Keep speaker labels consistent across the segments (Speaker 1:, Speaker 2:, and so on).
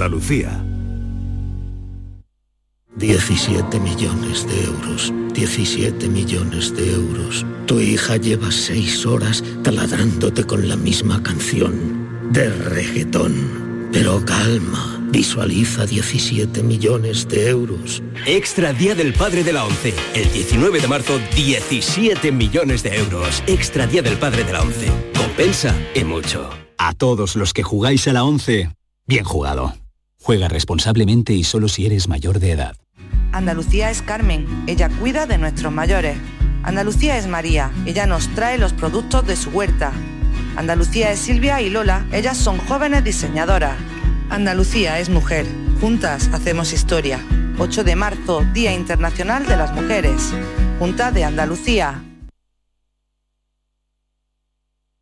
Speaker 1: Andalucía.
Speaker 2: 17 millones de euros. 17 millones de euros. Tu hija lleva seis horas taladrándote con la misma canción. De reggaetón. Pero calma. Visualiza 17 millones de euros.
Speaker 3: Extra Día del Padre de la ONCE. El 19 de marzo, 17 millones de euros. Extra Día del Padre de la ONCE. Compensa y mucho.
Speaker 4: A todos los que jugáis a la ONCE, bien jugado. Juega responsablemente y solo si eres mayor de edad.
Speaker 5: Andalucía es Carmen, ella cuida de nuestros mayores. Andalucía es María, ella nos trae los productos de su huerta. Andalucía es Silvia y Lola, ellas son jóvenes diseñadoras. Andalucía es mujer, juntas hacemos historia. 8 de marzo, Día Internacional de las Mujeres. Junta de Andalucía.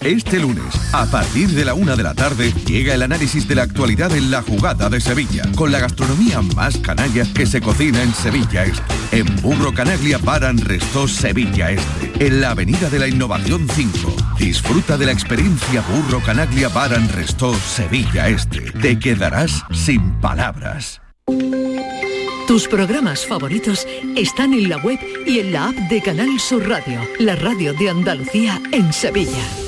Speaker 6: Este lunes, a partir de la una de la tarde, llega el análisis de la actualidad en la jugada de Sevilla, con la gastronomía más canalla que se cocina en Sevilla Este. En Burro Canaglia Baran Resto Sevilla Este, en la Avenida de la Innovación 5. Disfruta de la experiencia Burro Canaglia Baran Resto Sevilla Este. Te quedarás sin palabras.
Speaker 7: Tus programas favoritos están en la web y en la app de Canal Sur Radio, la radio de Andalucía en Sevilla.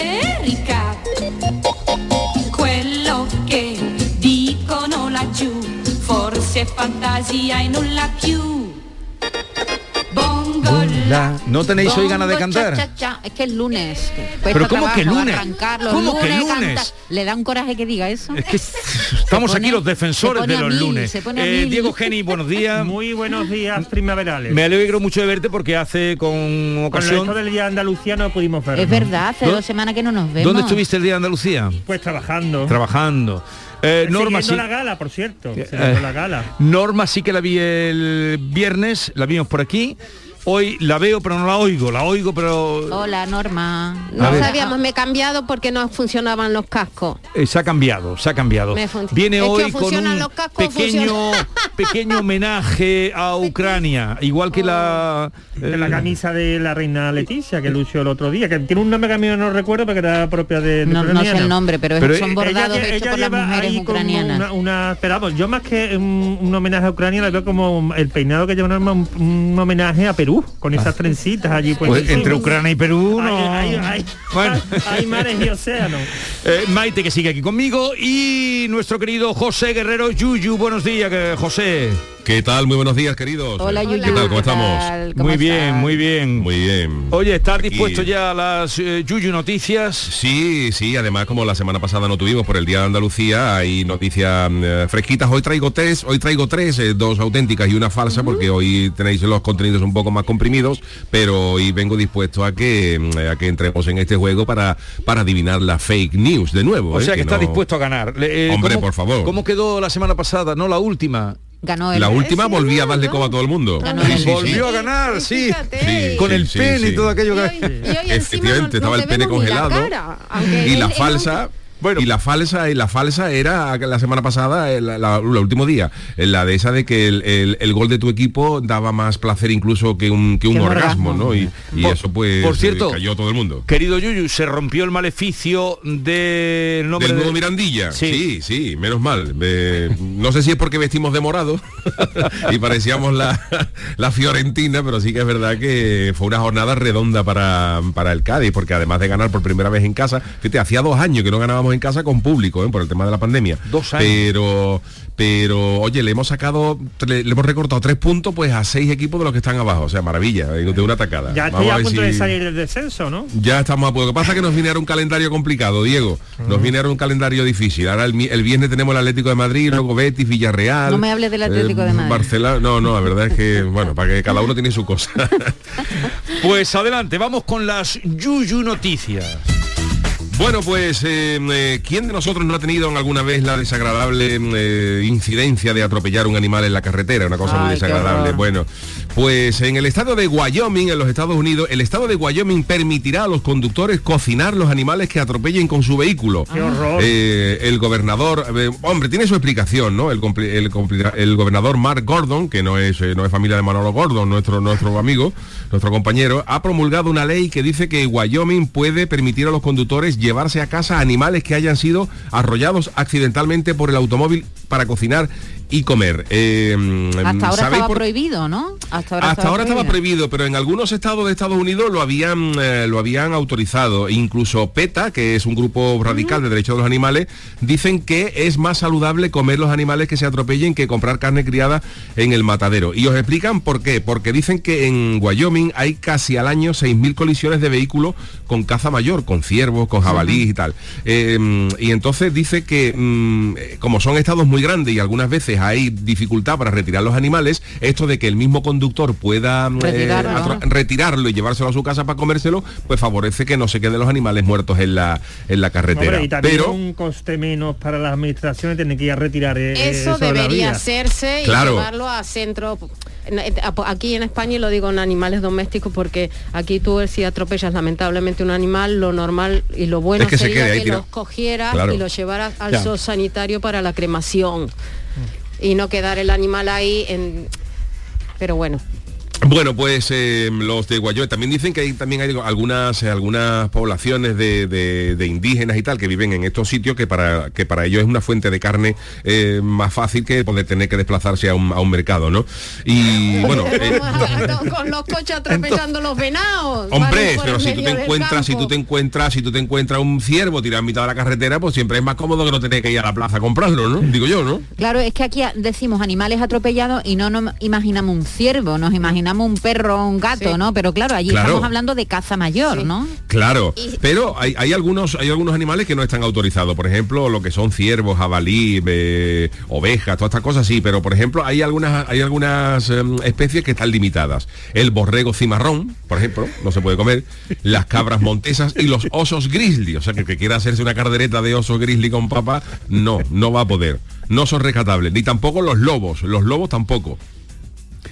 Speaker 8: Erika, quello che dicono laggiù, forse è fantasia e nulla più. La.
Speaker 9: ¿No tenéis hoy ganas de cantar?
Speaker 10: cha, cha, cha. Es que es lunes. que
Speaker 9: Pero ¿cómo que lunes?
Speaker 10: arrancar los
Speaker 9: ¿Cómo que
Speaker 10: lunes,
Speaker 9: lunes?
Speaker 10: canta- Le da un coraje que diga eso.
Speaker 9: Es que estamos aquí los defensores de los
Speaker 10: mil,
Speaker 9: lunes. Eh. Diego Geni, buenos días.
Speaker 11: Muy buenos días primaverales.
Speaker 9: Me alegro mucho de verte porque hace con
Speaker 11: Con
Speaker 9: ocasión...
Speaker 11: esto del Día de Andalucía no pudimos ver.
Speaker 10: Es verdad, hace
Speaker 9: ¿Dó-
Speaker 10: dos semanas que no nos vemos.
Speaker 9: ¿Dónde estuviste el día de Andalucía?
Speaker 11: Pues trabajando.
Speaker 9: Trabajando. Eh, Norma, sí,
Speaker 11: la gala, por cierto.
Speaker 9: Eh,
Speaker 11: siguiendo la gala.
Speaker 9: Norma sí que la vi el viernes, la vimos por aquí. Hoy la veo pero no la oigo, la oigo pero
Speaker 10: Hola, Norma.
Speaker 12: No sabíamos, me he cambiado porque no funcionaban los cascos.
Speaker 9: eh, se ha cambiado, se ha cambiado.
Speaker 12: Me
Speaker 9: Viene
Speaker 12: Es
Speaker 9: hoy con un
Speaker 12: los cascos o
Speaker 9: pequeño pequeño homenaje a Ucrania, igual que la
Speaker 11: la camisa de la reina Leticia que lució el otro día, que tiene un nombre que a mí no recuerdo porque era propia de, de
Speaker 10: No, no sé el nombre, pero, es-
Speaker 9: Pero
Speaker 10: son
Speaker 9: ella-
Speaker 10: bordados
Speaker 11: ella
Speaker 10: hechos por las
Speaker 11: lleva
Speaker 10: mujeres
Speaker 11: ahí como
Speaker 10: ucranianas.
Speaker 11: Una, una- pero vamos, yo más que un, un homenaje a Ucrania, le veo como el peinado que lleva Norma, un, un homenaje a Perú, con esas trencitas allí.
Speaker 9: pues,
Speaker 11: puestísimas.
Speaker 9: entre Ucrania y Perú no.
Speaker 11: Hay, hay- hay-
Speaker 9: Bueno.
Speaker 11: hay mares y océanos.
Speaker 9: Eh, Maite que sigue aquí conmigo y nuestro querido José Guerrero Yuyu. Buenos días, que- José.
Speaker 13: ¿Qué tal? Muy buenos días, queridos.
Speaker 10: Hola, Yuyu.
Speaker 13: ¿Qué tal? ¿Cómo
Speaker 10: ¿qué
Speaker 13: estamos?
Speaker 9: Muy bien,
Speaker 10: estás?
Speaker 9: muy bien.
Speaker 13: Muy bien.
Speaker 9: Oye, ¿estás
Speaker 13: Aquí-
Speaker 9: dispuesto ya a las eh, Yuyu noticias?
Speaker 13: Sí, sí, además como la semana pasada no tuvimos por el Día de Andalucía, hay noticias eh, fresquitas. Hoy traigo tres, hoy traigo tres, eh, dos auténticas y una falsa, porque hoy tenéis los contenidos un poco más comprimidos, pero hoy vengo dispuesto a que, mm, a que entremos en este juego para, para adivinar la fake news de nuevo.
Speaker 9: O
Speaker 13: eh,
Speaker 9: sea que, está
Speaker 13: no-
Speaker 9: dispuesto a ganar. Eh,
Speaker 13: Hombre,
Speaker 9: ¿cómo-
Speaker 13: por favor.
Speaker 9: ¿Cómo quedó la semana pasada? No, la última.
Speaker 10: Ganó el
Speaker 13: La última volví a darle como a todo el mundo.
Speaker 10: Ganó
Speaker 13: Sí,
Speaker 10: el-
Speaker 13: sí, sí.
Speaker 9: Volvió a ganar, sí.
Speaker 13: Sí,
Speaker 9: Con
Speaker 13: sí,
Speaker 9: el
Speaker 13: sí,
Speaker 9: pene y todo aquello que...
Speaker 12: Y hoy encima
Speaker 13: Efectivamente, estaba el pene congelado y
Speaker 12: él-
Speaker 13: la
Speaker 12: él
Speaker 13: y la falsa, y la falsa era la semana pasada, el, la- la- el último día, en la de esa de que el, el- el gol de tu equipo daba más placer incluso que un, que orgasmo,
Speaker 9: orgasmo.
Speaker 13: ¿no? Y, y
Speaker 9: Por-
Speaker 13: eso pues
Speaker 9: por cierto,
Speaker 13: eh, cayó todo el mundo.
Speaker 9: Querido Yuyu, se rompió el maleficio del nombre
Speaker 13: Del nuevo
Speaker 9: de-
Speaker 13: Mirandilla. Sí, sí, menos mal. Eh, no sé si es porque vestimos de morado y parecíamos la, la Fiorentina, pero sí que es verdad que fue una jornada redonda para, para el Cádiz, porque además de ganar por primera vez en casa, fíjate, hacía dos años que no ganábamos en casa con público, ¿eh? por el tema de la pandemia.
Speaker 9: Dos años.
Speaker 13: Pero, pero, oye, le hemos sacado, le, le hemos recortado tres puntos pues a seis equipos de los que están abajo. O sea, maravilla, eh, de una atacada.
Speaker 11: Ya estoy a, punto de salir del descenso, ¿no?
Speaker 13: ya estamos a poco. Lo que pasa es que nos viene ahora un calendario complicado, Diego. Nos viene ahora un calendario difícil. Ahora el, viernes tenemos el Atlético de Madrid, luego Betis, Villarreal.
Speaker 10: No me hables del Atlético de Madrid.
Speaker 13: Barcelona. No, no, la verdad es que, bueno, para que cada uno tiene su cosa.
Speaker 9: Pues adelante, vamos con las Yuyu noticias.
Speaker 13: Bueno, pues, eh, eh, ¿quién de nosotros no ha tenido en alguna vez la desagradable eh, incidencia de atropellar un animal en la carretera? Una cosa muy
Speaker 1: Ay,
Speaker 13: desagradable. Bueno, pues en el estado de Wyoming, en los Estados Unidos, el estado de Wyoming permitirá a los conductores cocinar los animales que atropellen con su vehículo.
Speaker 11: Qué horror.
Speaker 13: El gobernador, hombre, tiene su explicación, ¿no? El, el gobernador Mark Gordon, que no es, no es familia de Manolo Gordon, nuestro, nuestro amigo, nuestro compañero, ha promulgado una ley que dice que Wyoming puede permitir a los conductores llevarse a casa animales que hayan sido arrollados accidentalmente por el automóvil para cocinar y comer. Eh,
Speaker 10: Hasta ahora
Speaker 13: ¿sabéis
Speaker 10: estaba
Speaker 13: por-
Speaker 10: prohibido, ¿no? Hasta ahora,
Speaker 13: hasta ahora estaba prohibido, pero en algunos estados de Estados Unidos lo habían eh, lo habían autorizado. Incluso PETA, que es un grupo radical de derechos de los animales, dicen que es más saludable comer los animales que se atropellen que comprar carne criada en el matadero. Y os explican por qué. Porque dicen que en Wyoming hay casi al año 6.000 colisiones de vehículos con caza mayor, con ciervos, con jabalíes y tal. Eh, y entonces dice que mm, eh, como son estados muy grandes y algunas veces hay dificultad para retirar los animales, esto de que el mismo conductor pueda mm,
Speaker 10: Retirarlo.
Speaker 13: atro- retirarlo y llevárselo a su casa para comérselo, pues favorece que no se queden los animales muertos en la, en la carretera.
Speaker 11: Hombre, y también
Speaker 13: Pero
Speaker 11: un coste menos para las administraciones tener que ir a retirar eh,
Speaker 12: Eso
Speaker 11: de la
Speaker 12: debería
Speaker 11: vía.
Speaker 12: hacerse y
Speaker 13: Claro.
Speaker 12: llevarlo a centro en- en- aquí en España y lo digo en animales domésticos porque aquí tú si atropellas lamentablemente un animal lo normal y lo bueno
Speaker 13: Es que se
Speaker 12: sería que
Speaker 13: tirado.
Speaker 12: los cogieras
Speaker 13: Claro.
Speaker 12: y los llevaras al
Speaker 13: Ya.
Speaker 12: sanitario para la cremación y no quedar el animal ahí en pero bueno
Speaker 13: Bueno, pues eh, los de Guayó también dicen que hay, también hay algunas, eh, algunas poblaciones de, de- de indígenas y tal que viven en estos sitios que para, que para ellos es una fuente de carne eh, más fácil que poder tener que desplazarse a un, a un mercado, ¿no? Y bueno, eh,
Speaker 12: con los coches atropellando los venados
Speaker 13: Hombre, pero si tú te encuentras, si tú te encuentras, si tú te encuentras un ciervo tirado en mitad de la carretera, pues siempre es más cómodo que no tener que ir a la plaza a comprarlo, ¿no? Digo yo, ¿no?
Speaker 10: Claro, es que aquí decimos animales atropellados y no nos imaginamos un ciervo, nos imaginamos un perro, un gato, ¿no? Pero claro, allí
Speaker 13: Claro.
Speaker 10: estamos hablando de caza mayor, ¿no?
Speaker 13: Claro, pero hay, hay algunos hay algunos animales que no están autorizados. Por ejemplo, lo que son ciervos, jabalí, eh, ovejas, todas estas cosas sí. Pero por ejemplo, hay algunas hay algunas em, especies que están limitadas. El borrego cimarrón, por ejemplo, no se puede comer. Las cabras montesas y los osos grizzly. O sea, que el que quiera hacerse una cardereta de oso grizzly con papa, no, no va a poder. No son rescatables. Ni tampoco los lobos. Los lobos tampoco.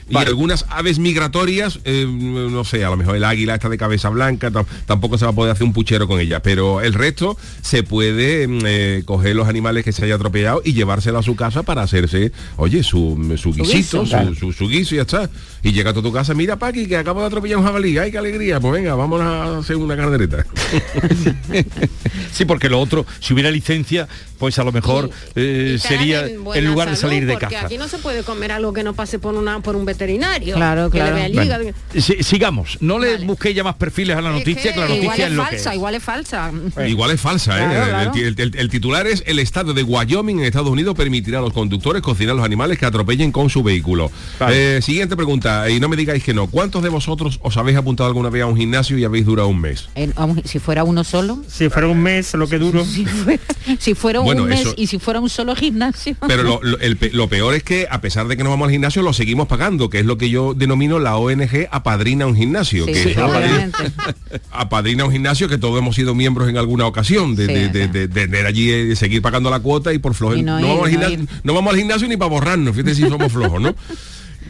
Speaker 13: Y algunas aves migratorias, eh, no sé, a lo mejor el águila está de cabeza blanca, tam- tampoco se va a poder hacer un puchero con ella, pero el resto se puede mm, eh, coger los animales que se haya atropellado y llevárselo a su casa para hacerse, oye, su, su guisito,
Speaker 9: guiso.
Speaker 13: su, su- su guiso y ya está. Y llega a tu casa, mira Paqui, que acabo de atropellar un jabalí, ay, qué alegría, pues venga, vamos a hacer una cardereta.
Speaker 9: Sí, porque lo otro, si hubiera licencia, pues a lo mejor eh, sería
Speaker 12: buena
Speaker 9: lugar de salir de caza.
Speaker 12: aquí no se puede comer algo que no pase por una por un veterinario
Speaker 10: Claro,
Speaker 12: que le
Speaker 10: claro.
Speaker 12: vea el
Speaker 9: Bueno,
Speaker 12: hígado.
Speaker 9: si- sigamos, no le busquéis ya más perfiles a la noticia, que la
Speaker 10: igual
Speaker 9: noticia
Speaker 10: es
Speaker 9: es lo que es.
Speaker 10: igual es falsa.
Speaker 13: Igual es falsa, ¿eh?
Speaker 10: Claro.
Speaker 13: El, el- el- el titular es el estado de Wyoming en Estados Unidos permitirá a los conductores cocinar los animales que atropellen con su vehículo. Eh, siguiente pregunta, y no me digáis que no. ¿Cuántos de vosotros os habéis apuntado alguna vez a un gimnasio y habéis durado un mes?
Speaker 10: Si fuera uno solo,
Speaker 11: Si fuera un mes lo que duro.
Speaker 10: si fuera
Speaker 13: Bueno,
Speaker 10: un mes
Speaker 13: eso-
Speaker 10: y si fuera un solo gimnasio.
Speaker 13: Pero lo, lo- el pe- lo peor es que a pesar de que no vamos al gimnasio, lo seguimos pagando, que es lo que yo denomino la ONG apadrina un gimnasio.
Speaker 10: Sí,
Speaker 13: que
Speaker 10: sí,
Speaker 13: es apadri-
Speaker 10: obviamente.
Speaker 13: apadrina un gimnasio que todos hemos sido miembros en alguna ocasión, de,
Speaker 10: Sí,
Speaker 13: de- de- de- de tener allí, eh, seguir pagando la cuota y por flojo.
Speaker 10: Y no
Speaker 13: no,
Speaker 10: no
Speaker 13: vamos al gimnasio ni para borrarnos, fíjate si somos flojos, ¿no?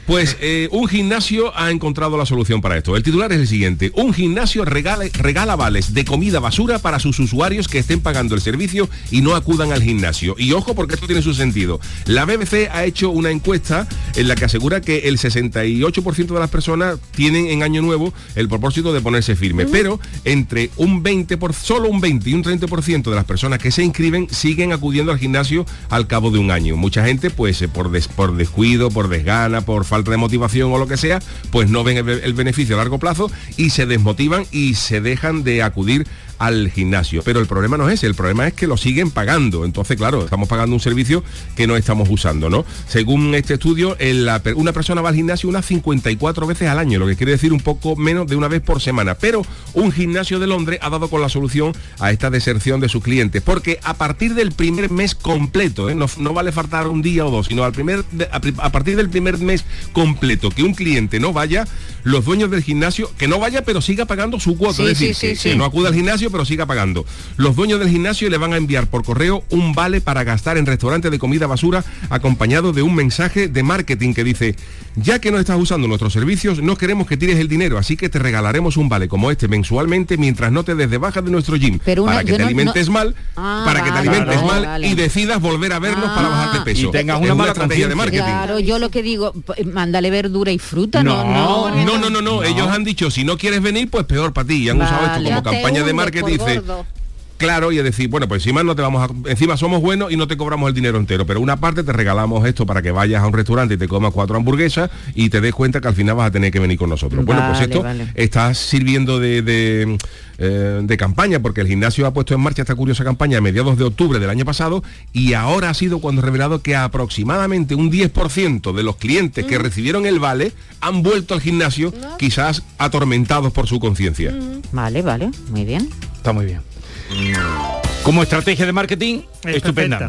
Speaker 13: Pues eh, un gimnasio ha encontrado la solución para esto. El titular es el siguiente. Un gimnasio regala, regala vales de comida basura para sus usuarios que estén pagando el servicio y no acudan al gimnasio. Y ojo porque esto tiene su sentido. La BBC ha hecho una encuesta en la que asegura que el 68% de las personas tienen en año nuevo el propósito de ponerse firme. Pero entre un 20, por, solo un 20 y un 30% de las personas que se inscriben siguen acudiendo al gimnasio al cabo de un año. Mucha gente, pues eh, por, des- por descuido, por desgana, por falta de motivación o lo que sea, pues no ven el beneficio a largo plazo y se desmotivan y se dejan de acudir al gimnasio. Pero el problema no es ese, el problema es que lo siguen pagando. Entonces, claro, estamos pagando un servicio que no estamos usando, ¿no? Según este estudio, el- la una persona va al gimnasio unas 54 veces al año, lo que quiere decir un poco menos de una vez por semana. Pero un gimnasio de Londres ha dado con la solución a esta deserción de sus clientes, porque a partir del primer mes completo, ¿eh? no, no vale faltar un día o dos, sino al primer, a, partir del primer mes completo que un cliente no vaya, los dueños del gimnasio, que no vaya pero siga pagando su cuota,
Speaker 10: Sí,
Speaker 13: es decir,
Speaker 10: sí,
Speaker 13: que-
Speaker 10: sí,
Speaker 13: que
Speaker 10: sí.
Speaker 13: no acuda al gimnasio pero siga pagando. Los dueños del gimnasio le van a enviar por correo un vale para gastar en restaurantes de comida basura acompañado de un mensaje de marketing que dice, ya que no estás usando nuestros servicios, no queremos que tires el dinero, así que te regalaremos un vale como este mensualmente mientras no te des de baja de nuestro gym,
Speaker 10: Pero una-
Speaker 13: para que te
Speaker 10: no-
Speaker 13: alimentes
Speaker 10: no-
Speaker 13: mal,
Speaker 10: Ah,
Speaker 13: para que te
Speaker 10: vale,
Speaker 13: alimentes
Speaker 10: vale,
Speaker 13: mal
Speaker 10: vale.
Speaker 13: y decidas volver a vernos para bajar de peso.
Speaker 9: Y tengas
Speaker 13: Es
Speaker 9: una mala
Speaker 13: estrategia de marketing.
Speaker 10: Claro, yo lo que digo, p- mándale verdura y fruta, no, no.
Speaker 13: no, no, no, no, Ellos han dicho, si no quieres venir, pues peor para ti. Y han usado esto como campaña de marketing.
Speaker 10: Por
Speaker 13: Dice,
Speaker 10: gordo.
Speaker 13: Claro, y es decir, bueno, pues encima no te vamos a, encima somos buenos y no te cobramos el dinero entero, pero una parte te regalamos esto para que vayas a un restaurante y te comas cuatro hamburguesas y te des cuenta que al final vas a tener que venir con nosotros. bueno, pues esto
Speaker 10: vale.
Speaker 13: está sirviendo de, de, eh, de campaña, porque el gimnasio ha puesto en marcha esta curiosa campaña a mediados de octubre del año pasado y ahora ha sido cuando ha revelado que aproximadamente un 10% de los clientes que recibieron el vale han vuelto al gimnasio, quizás atormentados por su conciencia.
Speaker 10: Vale, vale, muy bien.
Speaker 9: Está muy bien. Como estrategia de marketing, estupenda.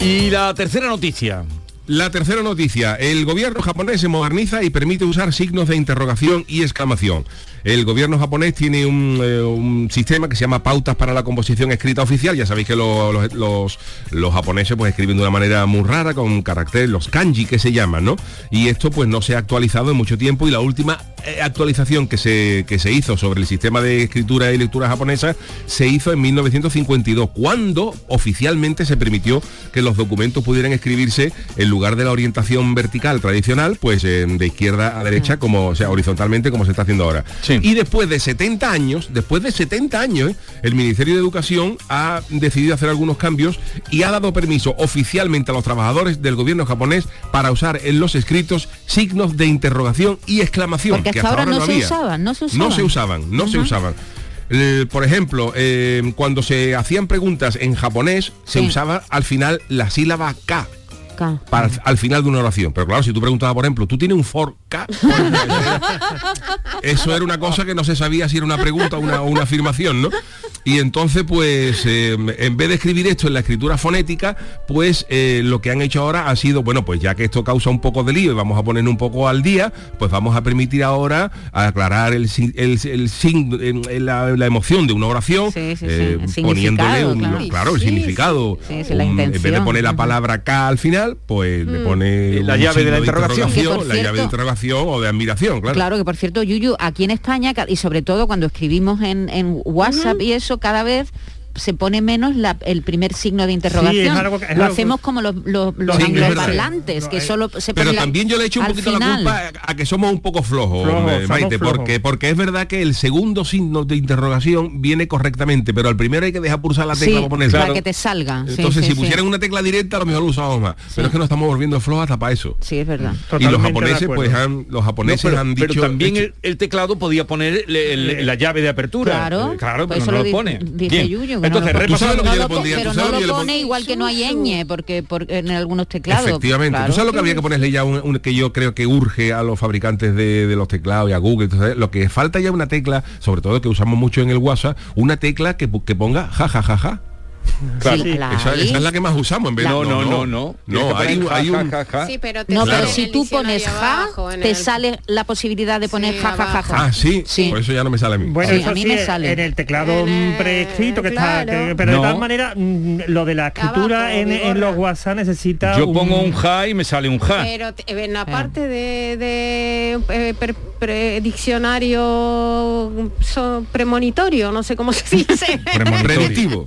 Speaker 9: Y la tercera noticia.
Speaker 13: La tercera noticia, el gobierno japonés se moderniza y permite usar signos de interrogación y exclamación. El gobierno japonés tiene un, eh, un sistema que se llama pautas para la composición escrita oficial. Ya sabéis que lo- los, los- los japoneses pues escriben de una manera muy rara, con caracteres, los kanji que se llaman, ¿no? Y esto pues no se ha actualizado en mucho tiempo y la última actualización que se, que se hizo sobre el sistema de escritura y lectura japonesa se hizo en 1952, cuando oficialmente se permitió que los documentos pudieran escribirse en lugar de la orientación vertical tradicional, pues eh, de izquierda a derecha, como, o sea, horizontalmente como se está haciendo ahora. Y después de 70 años, después de 70 años, ¿eh? el Ministerio de Educación ha decidido hacer algunos cambios y ha dado permiso oficialmente a los trabajadores del gobierno japonés para usar en los escritos signos de interrogación y exclamación.
Speaker 10: Porque
Speaker 13: que
Speaker 10: hasta ahora no se
Speaker 13: había.
Speaker 10: usaban, no se
Speaker 13: No
Speaker 10: usaban.
Speaker 13: se usaban, no se usaban. Eh, por ejemplo, eh, cuando se hacían preguntas en japonés, se
Speaker 10: Sí.
Speaker 13: usaba al final la sílaba K.
Speaker 10: K.
Speaker 13: Para, al final de una oración. Pero claro, si tú preguntabas, por ejemplo, ¿tú tienes un for K? Eso era una cosa que no se sabía si era una pregunta o una, una afirmación, ¿no? Y entonces, pues, eh, en vez de escribir esto en la escritura fonética, pues eh, lo que han hecho ahora ha sido, bueno, pues ya que esto causa un poco de lío y vamos a poner un poco al día, pues vamos a permitir ahora aclarar el, el, el sin- eh, la, la emoción de una oración,
Speaker 10: Sí, sí, sí.
Speaker 13: eh,
Speaker 10: El
Speaker 13: poniéndole un-
Speaker 10: claro.
Speaker 13: claro, el significado.
Speaker 10: Sí, sí, la
Speaker 13: Un- en vez de poner la palabra K al final, pues le
Speaker 10: Mm.
Speaker 13: pone
Speaker 9: La
Speaker 13: un
Speaker 9: llave de la interrogación.
Speaker 13: La llave de interrogación o de admiración, claro.
Speaker 10: Claro que por cierto, Yuyu, aquí en España y sobre todo cuando escribimos en, en WhatsApp y eso, cada vez se pone menos la- el primer signo de interrogación.
Speaker 11: algo que- es
Speaker 10: Lo
Speaker 11: algo-
Speaker 10: hacemos como los, los, los
Speaker 13: Sí,
Speaker 10: que solo se pone
Speaker 13: Pero
Speaker 10: la-
Speaker 13: también yo le he hecho un
Speaker 10: al
Speaker 13: poquito la
Speaker 10: final.
Speaker 13: culpa a, que somos un poco flojos,
Speaker 11: somos
Speaker 13: Maite, porque, porque es verdad que el segundo signo de interrogación viene correctamente, pero al primero hay que dejar pulsar la tecla
Speaker 10: Sí,
Speaker 13: para ponerlo.
Speaker 10: para que te salga.
Speaker 13: Entonces,
Speaker 10: sí,
Speaker 13: si
Speaker 10: sí.
Speaker 13: pusieran una tecla directa, a lo mejor lo usamos más. Pero es que nos estamos volviendo flojos hasta para eso.
Speaker 10: Sí, es verdad.
Speaker 13: Y los japoneses, pues han, los japoneses
Speaker 9: No, pero,
Speaker 13: han
Speaker 9: pero
Speaker 13: dicho.
Speaker 9: también
Speaker 13: hecho-
Speaker 9: el, el teclado podía poner la llave de apertura.
Speaker 10: Claro,
Speaker 9: Eh, claro,
Speaker 10: pues
Speaker 9: pero no
Speaker 10: lo
Speaker 9: pone.
Speaker 10: dice
Speaker 9: Bien. Entonces,
Speaker 10: no lo-
Speaker 13: ¿Tú sabes lo que yo le pondría? ¿Tú
Speaker 10: Pero no
Speaker 13: lo
Speaker 10: pone
Speaker 13: pon-
Speaker 10: igual que no hay ñ, porque, porque en algunos teclados.
Speaker 13: Efectivamente.
Speaker 10: claro.
Speaker 13: ¿Tú sabes lo que habría que ponerle ya un, un- que yo creo que urge a los fabricantes de, de los teclados y a Google? entonces, lo que falta ya una tecla, sobre todo que usamos mucho en el WhatsApp, una tecla que, ponga ja ja ja ja. Claro.
Speaker 10: Sí, la
Speaker 13: esa, es la que más usamos en vez de
Speaker 9: No, no, no, no.
Speaker 13: No,
Speaker 9: que
Speaker 13: hay, hay un...
Speaker 9: ja, ja.
Speaker 12: Sí, pero te
Speaker 10: No,
Speaker 12: sale
Speaker 10: pero si tú pones ja,
Speaker 12: abajo,
Speaker 10: te
Speaker 12: el-
Speaker 10: sale la posibilidad de poner
Speaker 12: Sí,
Speaker 10: ja, ja, ja, ja.
Speaker 13: Ah, sí,
Speaker 10: Sí.
Speaker 13: por eso ya no me sale a mí.
Speaker 11: Bueno,
Speaker 10: Sí,
Speaker 11: eso
Speaker 10: a mí
Speaker 11: sí,
Speaker 10: me sale.
Speaker 11: en el teclado preescrito que está, que- pero de
Speaker 9: No.
Speaker 11: todas maneras mm, lo de la escritura
Speaker 12: Abajo,
Speaker 11: en, los WhatsApp necesita
Speaker 9: Yo pongo un ja y me sale un ja.
Speaker 12: Pero te- en la parte de, de eh, pre- pre- diccionario so- premonitorio, no sé cómo se dice.
Speaker 13: Predictivo.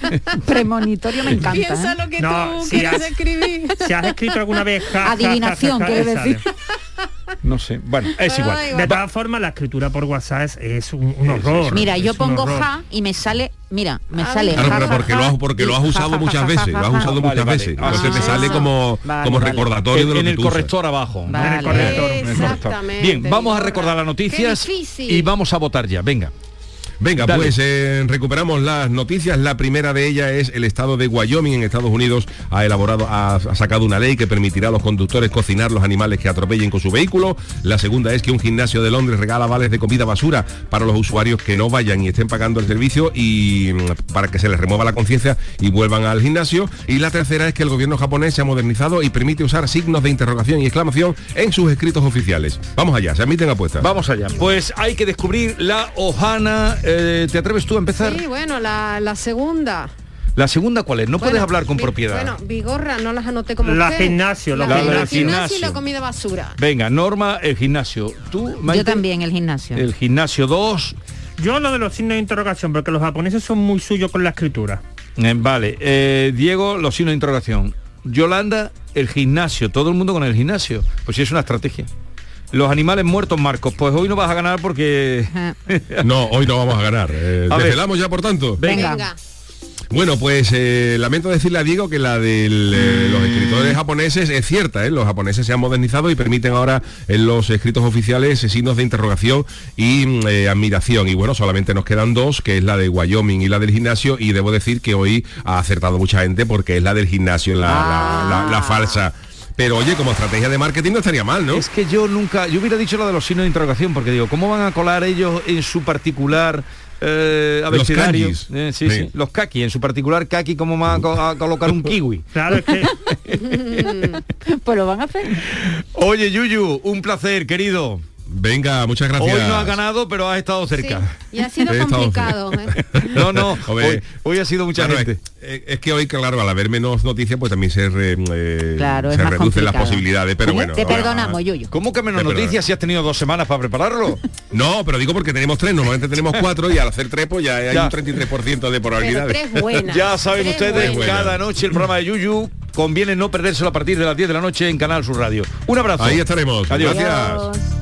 Speaker 10: Premonitorio me encanta.
Speaker 12: Piensa
Speaker 10: ¿eh?
Speaker 12: lo que
Speaker 11: No,
Speaker 12: tú
Speaker 11: si
Speaker 12: quieres
Speaker 11: has-
Speaker 12: escribir.
Speaker 11: Si has escrito alguna vez ja, ja, ja,
Speaker 10: Adivinación,
Speaker 11: ja,
Speaker 10: quiere decir.
Speaker 9: No sé. Bueno, es igual.
Speaker 11: De todas formas, la escritura por WhatsApp es, es un, un horror.
Speaker 10: Mira, yo pongo ja y me sale, mira, me
Speaker 12: Ah,
Speaker 10: sale
Speaker 13: Claro,
Speaker 10: ja,
Speaker 13: pero porque
Speaker 10: ja,
Speaker 13: lo has, porque lo has usado
Speaker 10: ja,
Speaker 13: muchas
Speaker 10: ja,
Speaker 13: veces,
Speaker 10: ja,
Speaker 13: lo has usado muchas
Speaker 9: Vale,
Speaker 13: veces.
Speaker 9: Ah,
Speaker 13: Entonces te sale como,
Speaker 10: Vale,
Speaker 13: como recordatorio de lo
Speaker 9: en
Speaker 13: que
Speaker 9: el
Speaker 13: tú usas.
Speaker 9: corrector abajo. En el corrector.
Speaker 12: Exactamente,
Speaker 9: Bien, vamos a recordar las noticias y vamos a votar ya. Venga.
Speaker 13: Venga,
Speaker 9: Dale.
Speaker 13: pues eh, recuperamos las noticias. La primera de ellas es el estado de Wyoming en Estados Unidos ha elaborado, ha, ha sacado una ley que permitirá a los conductores cocinar los animales que atropellen con su vehículo. La segunda es que un gimnasio de Londres regala vales de comida basura para los usuarios que no vayan y estén pagando el servicio y mm, para que se les remueva la conciencia y vuelvan al gimnasio. Y la tercera es que el gobierno japonés se ha modernizado y permite usar signos de interrogación y exclamación en sus escritos oficiales. Vamos allá, se admiten apuestas.
Speaker 9: Vamos allá. Pues hay que descubrir la Ohana. Eh, ¿Te atreves tú a empezar?
Speaker 12: Sí, bueno, la, la segunda.
Speaker 9: La segunda, ¿cuál es? No puedes hablar con
Speaker 12: Vi-
Speaker 9: propiedad.
Speaker 12: Bueno, Vigorra, no las anoté como
Speaker 11: La
Speaker 12: usted.
Speaker 11: gimnasio,
Speaker 12: la,
Speaker 11: la
Speaker 12: la
Speaker 9: del
Speaker 12: gimnasio y la comida basura.
Speaker 9: Venga, Norma, el gimnasio. Tú,
Speaker 10: Yo también, el gimnasio.
Speaker 9: El gimnasio 2.
Speaker 11: Yo lo de los signos de interrogación, porque los japoneses son muy suyos con la escritura.
Speaker 9: Eh, vale. Eh, Diego, los signos de interrogación. Yolanda, el gimnasio. Todo el mundo con el gimnasio. Pues sí, es una estrategia. Los animales muertos, Marcos. Pues hoy no vas a ganar porque...
Speaker 13: No, hoy no vamos a ganar. Eh,
Speaker 9: A
Speaker 13: desvelamos ya, por tanto.
Speaker 9: Venga.
Speaker 12: Venga.
Speaker 13: Bueno, pues eh, lamento decirle a Diego que la de los escritores japoneses es cierta. ¿eh? Los japoneses se han modernizado y permiten ahora en los escritos oficiales eh, signos de interrogación y mm, eh, admiración. Y bueno, solamente nos quedan dos, que es la de Wyoming y la del gimnasio. Y debo decir que hoy ha acertado mucha gente porque es la del gimnasio, la, la- la- la falsa. Pero oye, como estrategia de marketing no estaría mal, ¿no?
Speaker 9: Es que yo nunca, yo hubiera dicho lo de los signos de interrogación, porque digo, ¿cómo van a colar ellos en su particular eh, abecedario?
Speaker 13: kanjis.
Speaker 9: Eh, sí,
Speaker 13: Sí.
Speaker 9: sí, los kaki, en su particular kaki, ¿cómo van a, co- a colocar un kiwi?
Speaker 11: Claro, es que
Speaker 10: pues lo van a hacer.
Speaker 9: Oye, Yuyu, un placer, querido.
Speaker 13: Venga, muchas gracias.
Speaker 9: Hoy no has ganado, pero has estado cerca.
Speaker 12: Y ha sido complicado. ¿eh?
Speaker 9: No, no, hoy, hoy ha sido mucha
Speaker 13: Claro,
Speaker 9: gente.
Speaker 13: Es, es que hoy, claro, al haber menos noticias, pues también se, re- eh,
Speaker 10: Claro, es
Speaker 13: se
Speaker 10: más
Speaker 13: reducen las
Speaker 10: complicado.
Speaker 13: posibilidades. Pero bueno,
Speaker 10: Te
Speaker 13: ahora-
Speaker 10: perdonamos, Yuyu.
Speaker 9: ¿Cómo que menos noticias si has tenido dos semanas para prepararlo?
Speaker 13: No, pero digo porque tenemos tres, normalmente tenemos cuatro y al hacer tres pues ya hay
Speaker 9: Ya.
Speaker 13: un 33% de
Speaker 12: Pero
Speaker 13: probabilidades.
Speaker 12: tres buenas.
Speaker 9: Ya saben
Speaker 12: Tres
Speaker 9: ustedes,
Speaker 12: buenas.
Speaker 9: cada noche el programa de Yuyu conviene no perdérselo a partir de las 10 de la noche en Canal Sur Radio. Un abrazo.
Speaker 13: Ahí estaremos.
Speaker 9: Adiós.
Speaker 13: Gracias.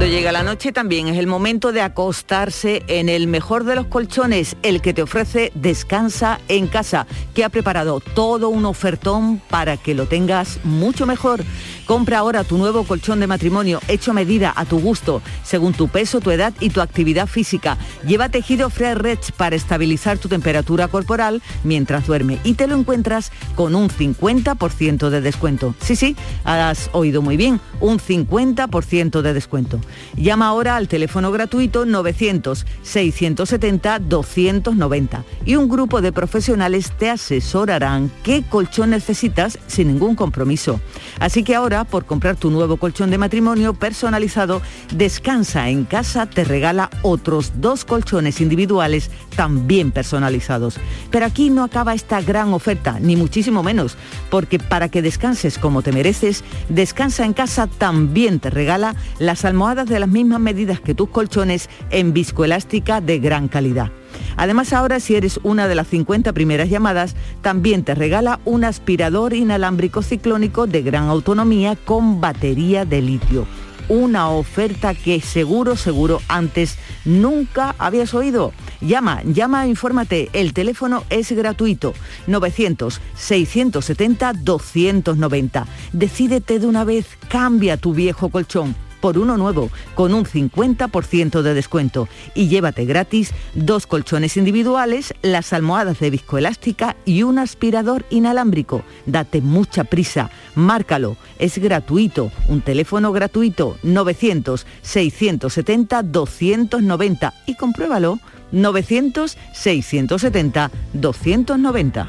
Speaker 1: Cuando llega la noche también es el momento de acostarse en el mejor de los colchones, el que te ofrece Descansa en casa, que ha preparado todo un ofertón para que lo tengas mucho mejor. Compra ahora tu nuevo colchón de matrimonio hecho a medida a tu gusto, según tu peso, tu edad y tu actividad física. Lleva tejido Fresh para estabilizar tu temperatura corporal mientras duerme y te lo encuentras con un 50% de descuento. Sí, sí, has oído muy bien, un 50% de descuento. Llama ahora al teléfono gratuito 900-670-290 y un grupo de profesionales te asesorarán qué colchón necesitas sin ningún compromiso. Así que ahora, por comprar tu nuevo colchón de matrimonio personalizado, Descansa en casa te regala otros dos colchones individuales también personalizados. Pero aquí no acaba esta gran oferta, ni muchísimo menos, porque para que descanses como te mereces, Descansa en casa también te regala las almohadas de las mismas medidas que tus colchones en viscoelástica de gran calidad. Además ahora si eres una de las 50 primeras llamadas, también te regala un aspirador inalámbrico ciclónico de gran autonomía con batería de litio. Una oferta que seguro, seguro antes nunca habías oído. Llama, llama, infórmate. El teléfono es gratuito. 900-670-290. Decídete de una vez, cambia tu viejo colchón por uno nuevo, con un 50% de descuento. Y llévate gratis dos colchones individuales, las almohadas de viscoelástica y un aspirador inalámbrico. Date mucha prisa, márcalo, es gratuito. Un teléfono gratuito 900-670-290 y compruébalo 900-670-290.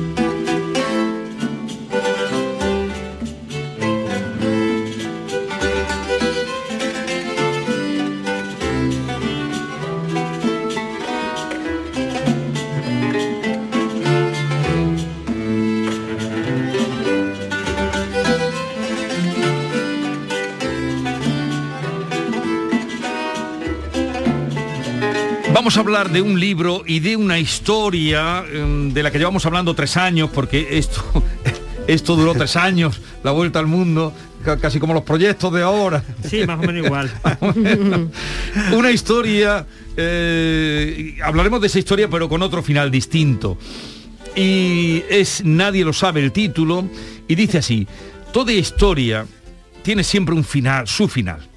Speaker 9: Vamos a hablar de un libro y de una historia em, de la que llevamos hablando tres años, porque esto, esto duró tres años, la vuelta al mundo, ca- casi como los proyectos de ahora.
Speaker 11: Sí, más o menos igual.
Speaker 9: una historia, eh, hablaremos de esa historia pero con otro final distinto. Y es Nadie lo sabe el título, y dice así, toda historia tiene siempre un final, su final.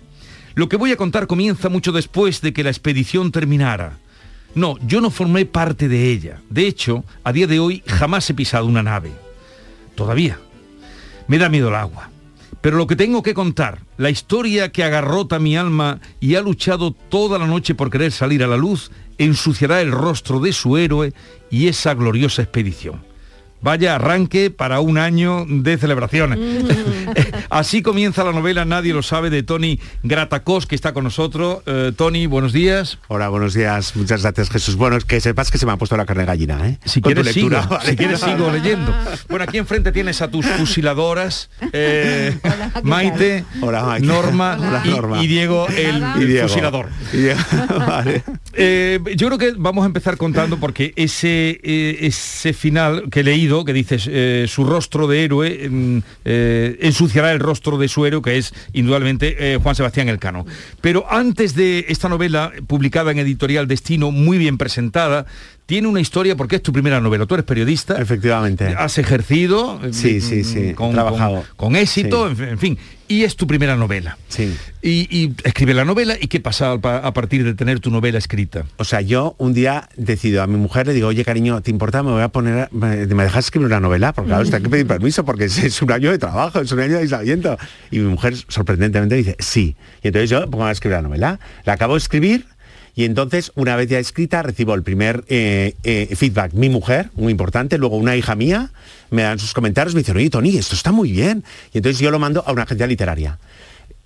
Speaker 9: Lo que voy a contar comienza mucho después de que la expedición terminara. No, yo no formé parte de ella. De hecho, a día de hoy jamás he pisado una nave. Todavía. Me da miedo el agua. Pero lo que tengo que contar, la historia que agarrota mi alma y ha luchado toda la noche por querer salir a la luz, ensuciará el rostro de su héroe y esa gloriosa expedición. Vaya arranque para un año de celebraciones. Así comienza la novela Nadie lo sabe de Tony Gratacos, que está con nosotros. Eh, Tony, buenos días.
Speaker 14: Hola, buenos días. Muchas gracias, Jesús. Bueno, es que sepas que se me ha puesto la carne de gallina, ¿eh?
Speaker 9: Si quieres, sigo,
Speaker 14: ¿vale?
Speaker 9: si quieres sigo leyendo. Bueno, aquí enfrente tienes a tus fusiladoras, eh, Maite,
Speaker 14: Hola, Maite.
Speaker 9: Norma,
Speaker 14: Hola,
Speaker 9: y,
Speaker 14: Norma.
Speaker 9: y Diego, el,
Speaker 14: Y
Speaker 9: el
Speaker 14: Diego.
Speaker 9: fusilador.
Speaker 14: Y Diego, vale.
Speaker 9: Eh, yo creo que vamos a empezar contando porque ese, eh, ese final que he leído, que dices, eh, su rostro de héroe mm, ensuciará el rostro de su héroe, que es indudablemente Juan Sebastián Elcano. Pero antes de esta novela, publicada en Editorial Destino, muy bien presentada, tiene una historia porque es tu primera novela. Tú eres periodista.
Speaker 14: Efectivamente.
Speaker 9: Has ejercido. eh,
Speaker 14: Sí, sí, sí.
Speaker 9: Con,
Speaker 14: trabajado.
Speaker 9: con- con éxito,
Speaker 14: Sí.
Speaker 9: en fin. Y es tu primera novela.
Speaker 14: Sí.
Speaker 9: Y, y escribe la novela y qué pasa a pa- a partir de tener tu novela escrita.
Speaker 14: O sea, yo un día decido a mi mujer, le digo, oye, cariño, ¿te importa? Me voy a poner, me, me dejas escribir una novela, porque claro, está que pedir permiso, porque es, es un año de trabajo, es un año de aislamiento. Y mi mujer sorprendentemente dice, sí. Y entonces yo pongo a escribir la novela, la acabo de escribir Y entonces, una vez ya escrita, recibo el primer eh, eh, feedback. Mi mujer, muy importante, luego una hija mía, me dan sus comentarios, me dicen, oye, Tony, esto está muy bien. Y entonces yo lo mando a una agencia literaria.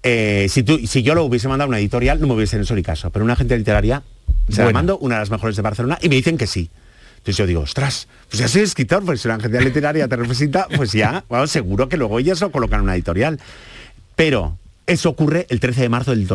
Speaker 14: Eh, si, tú, si yo lo hubiese mandado a una editorial, no me hubiesen hecho ni caso. Pero una agencia literaria, se la
Speaker 9: Buena.
Speaker 14: mando, una de las mejores de Barcelona, y me dicen que sí. Entonces yo digo, ostras, pues ya soy escritor, pues si una agencia literaria te necesita, pues ya, bueno, seguro que luego ellas lo colocan en una editorial. Pero eso ocurre el 13 de marzo del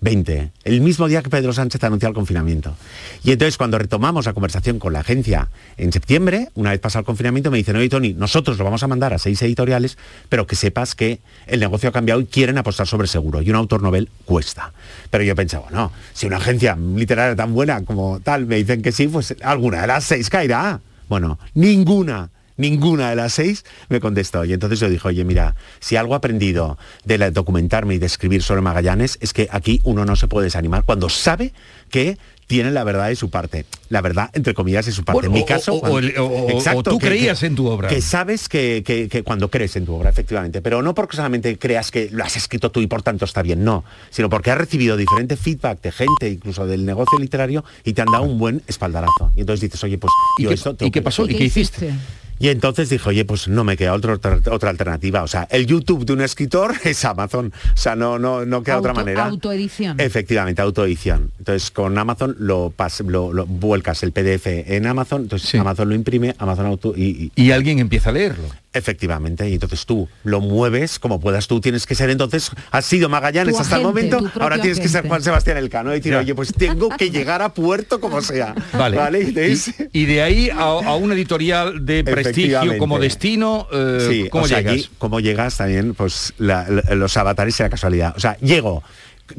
Speaker 14: 2020, el mismo día que Pedro Sánchez anunció el confinamiento. Y entonces cuando retomamos la conversación con la agencia en septiembre, una vez pasado el confinamiento, me dicen, oye Tony, nosotros lo vamos a mandar a seis editoriales, pero que sepas que el negocio ha cambiado y quieren apostar sobre seguro. Y un autor novel cuesta. Pero yo pensaba, bueno, si una agencia literaria tan buena como tal me dicen que sí, pues alguna de las seis caerá. Bueno, ninguna ninguna de las seis me contestó. Y entonces yo dije, oye, mira, si algo he aprendido de la- documentarme y de escribir sobre Magallanes es que aquí uno no se puede desanimar cuando sabe que tiene la verdad de su parte. La verdad, entre comillas, de su parte.
Speaker 9: Bueno,
Speaker 14: en mi
Speaker 9: o-
Speaker 14: caso...
Speaker 9: o-
Speaker 14: cuando-
Speaker 9: o- o- o
Speaker 14: Exacto,
Speaker 9: tú
Speaker 14: que-
Speaker 9: creías
Speaker 14: que-
Speaker 9: en tu obra.
Speaker 14: Que sabes que, que- que cuando crees en tu obra, efectivamente. Pero no porque solamente creas que lo has escrito tú y por tanto está bien, no. Sino porque has recibido diferente feedback de gente, incluso del negocio literario, y te han dado un buen espaldarazo. Y entonces dices, oye, pues
Speaker 9: ¿Y
Speaker 14: yo
Speaker 9: qué-
Speaker 14: esto...
Speaker 9: y qué
Speaker 14: que-
Speaker 9: pasó? ¿Y qué hiciste?
Speaker 14: Y entonces dije, oye, pues no me queda otro- otra, otra alternativa. O sea, el YouTube de un escritor es Amazon. O sea, no, no, no queda otra manera.
Speaker 10: Autoedición.
Speaker 14: Efectivamente, autoedición. Entonces con Amazon lo, pas- lo, lo vuelcas el PDF en Amazon, entonces Amazon lo imprime, Amazon auto y,
Speaker 9: Y alguien empieza a leerlo.
Speaker 14: Efectivamente, y entonces tú lo mueves como puedas, tú tienes que ser entonces, has sido Magallanes
Speaker 9: Tu
Speaker 14: hasta el momento, ahora tienes que ser. Juan Sebastián Elcano y decir,
Speaker 9: Ya.
Speaker 14: oye, pues tengo que llegar a puerto como sea.
Speaker 9: Vale.
Speaker 14: Y entonces-
Speaker 9: Y, y de ahí a, a una editorial de prestigio como destino, eh,
Speaker 14: Sí,
Speaker 9: ¿cómo
Speaker 14: o sea,
Speaker 9: llegas?
Speaker 14: ¿Cómo llegas también? Pues la- la- los avatares y la casualidad. O sea, llego,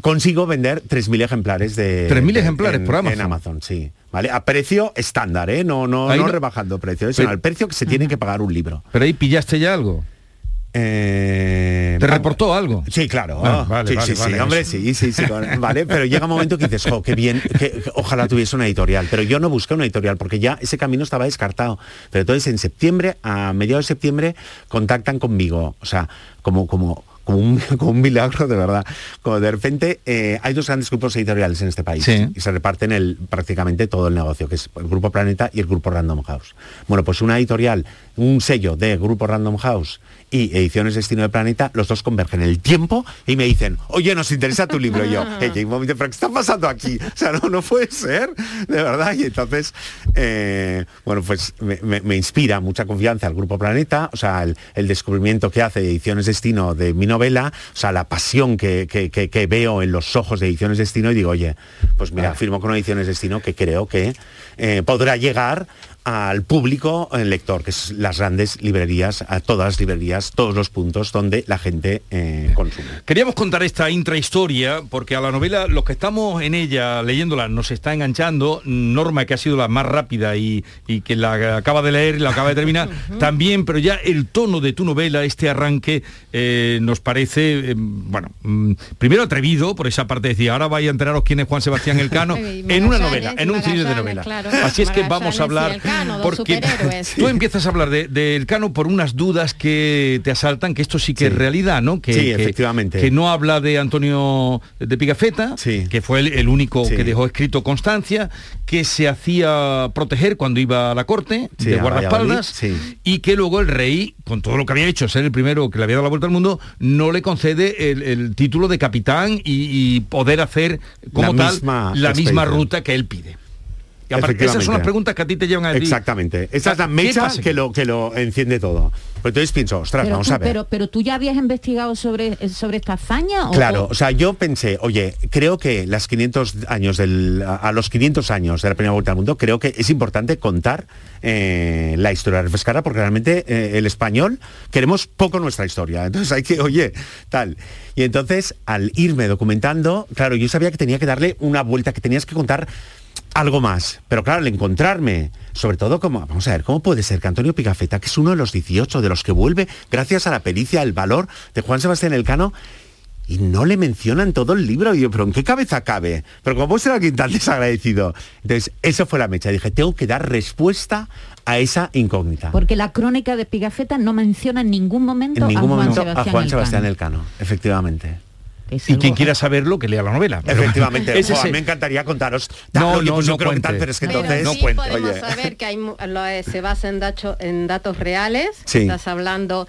Speaker 14: consigo vender 3.000 ejemplares de...
Speaker 9: 3.000
Speaker 14: de-
Speaker 9: ejemplares
Speaker 14: en-
Speaker 9: por Amazon.
Speaker 14: En Amazon, sí. ¿Vale? A precio estándar, ¿eh? No, no, no,
Speaker 9: no-
Speaker 14: rebajando precio, sino al precio que se tiene que pagar un libro.
Speaker 9: Pero ahí pillaste ya algo.
Speaker 14: Eh,
Speaker 9: ¿Te reportó algo?
Speaker 14: Sí, claro.
Speaker 9: Ah, vale,
Speaker 14: sí,
Speaker 9: vale,
Speaker 14: sí, sí,
Speaker 9: vale,
Speaker 14: hombre,
Speaker 9: eso.
Speaker 14: sí, sí, sí, con- vale, pero llega un momento que dices, jo, qué bien, que ojalá tuviese una editorial, pero yo no busqué una editorial porque ya ese camino estaba descartado. Pero entonces en septiembre, a mediados de septiembre, contactan conmigo, o sea, como, como, como un, como un milagro de verdad. Como de repente eh, hay dos grandes grupos editoriales en este país
Speaker 9: Sí.
Speaker 14: y se reparten el, prácticamente todo el negocio, que es el Grupo Planeta y el Grupo Random House. Bueno, pues una editorial, un sello de Grupo Random House y Ediciones Destino de Planeta, los dos convergen en el tiempo y me dicen, oye, nos interesa tu libro. Y yo, "Eh, que un momento, pero ¿qué está pasando aquí? O sea, no, no puede ser, de verdad. Y entonces, eh, bueno, pues me, me- me inspira mucha confianza el Grupo Planeta, o sea, el, el descubrimiento que hace Ediciones Destino de mi novela, o sea, la pasión que, que- que- que veo en los ojos de Ediciones Destino y digo, oye, pues mira, firmo con Ediciones Destino que creo que eh, podrá llegar al público el lector, que es las grandes librerías, a todas las librerías, todos los puntos donde la gente eh, consume.
Speaker 9: Queríamos contar esta intrahistoria porque a la novela, los que estamos en ella leyéndola, nos está enganchando. Norma, que ha sido la más rápida y, y que la acaba de leer y la acaba de terminar, también, pero ya el tono de tu novela, este arranque, eh, nos parece, eh, bueno, mm, primero atrevido, por esa parte decía, ahora vais a enteraros quién es Juan Sebastián Elcano, en una novela, en un thriller de novela.
Speaker 12: claro.
Speaker 9: Así es que vamos a hablar,
Speaker 12: Dos
Speaker 9: porque
Speaker 12: superhéroes.
Speaker 9: tú empiezas a hablar de, de Elcano por unas dudas que te asaltan, que esto sí que
Speaker 14: Sí.
Speaker 9: es realidad, ¿no? Que,
Speaker 14: Sí,
Speaker 9: que-
Speaker 14: efectivamente.
Speaker 9: que no habla de Antonio de Pigafetta, que fue el, el único
Speaker 14: Sí.
Speaker 9: que dejó escrito constancia, que se hacía proteger cuando iba a la corte
Speaker 14: Sí,
Speaker 9: de guardaespaldas
Speaker 14: sí.
Speaker 9: y que luego el rey, con todo lo que había hecho, ser el primero que le había dado la vuelta al mundo, no le concede el, el título de capitán y, y poder hacer como
Speaker 14: La
Speaker 9: tal
Speaker 14: misma
Speaker 9: la misma ruta que él pide. Y aparte, esas son las preguntas que a ti te llevan a decir.
Speaker 14: Exactamente. Esa es la
Speaker 9: ¿Qué
Speaker 14: mecha que lo, que lo enciende todo. Pues entonces pienso, ostras,
Speaker 10: Pero,
Speaker 14: vamos
Speaker 10: tú,
Speaker 14: a ver.
Speaker 10: pero, pero tú ya habías investigado sobre, sobre esta hazaña o-
Speaker 14: Claro,
Speaker 10: o-
Speaker 14: o sea, yo pensé, oye, creo que las 500 años del, a a los 500 años de la primera vuelta al mundo, creo que es importante contar eh, la historia refrescada, porque realmente eh, el español queremos poco nuestra historia. Entonces hay que, oye, tal. Y entonces, al irme documentando, claro, yo sabía que tenía que darle una vuelta, que tenías que contar algo más. Pero claro, al encontrarme, sobre todo como, vamos a ver, ¿cómo puede ser que Antonio Pigafetta, que es uno de los 18 de los que vuelve, gracias a la pericia, el valor de Juan Sebastián Elcano, y no le mencionan todo el libro. Y yo, pero ¿en qué cabeza cabe? Pero ¿cómo puede ser alguien tan desagradecido? Entonces, eso fue la mecha. Dije, tengo que dar respuesta a esa incógnita.
Speaker 10: Porque la crónica de Pigafetta no menciona en ningún momento,
Speaker 14: En ningún
Speaker 10: a Juan
Speaker 14: momento
Speaker 10: Sebastián
Speaker 14: a Juan
Speaker 10: Elcano.
Speaker 14: Sebastián Elcano, efectivamente.
Speaker 10: Es
Speaker 9: Y quien quiera saberlo, que lea la novela.
Speaker 14: Efectivamente,
Speaker 9: es el-
Speaker 14: me encantaría contaros.
Speaker 9: No,
Speaker 14: Oye,
Speaker 9: no,
Speaker 14: pues yo
Speaker 9: no
Speaker 14: creo que tal,
Speaker 9: cuente.
Speaker 14: pero es que
Speaker 12: Pero
Speaker 14: entonces.
Speaker 12: sí podemos saber que hay, lo, eh, se basa en, dacho- en datos reales.
Speaker 14: Sí.
Speaker 12: Estás hablando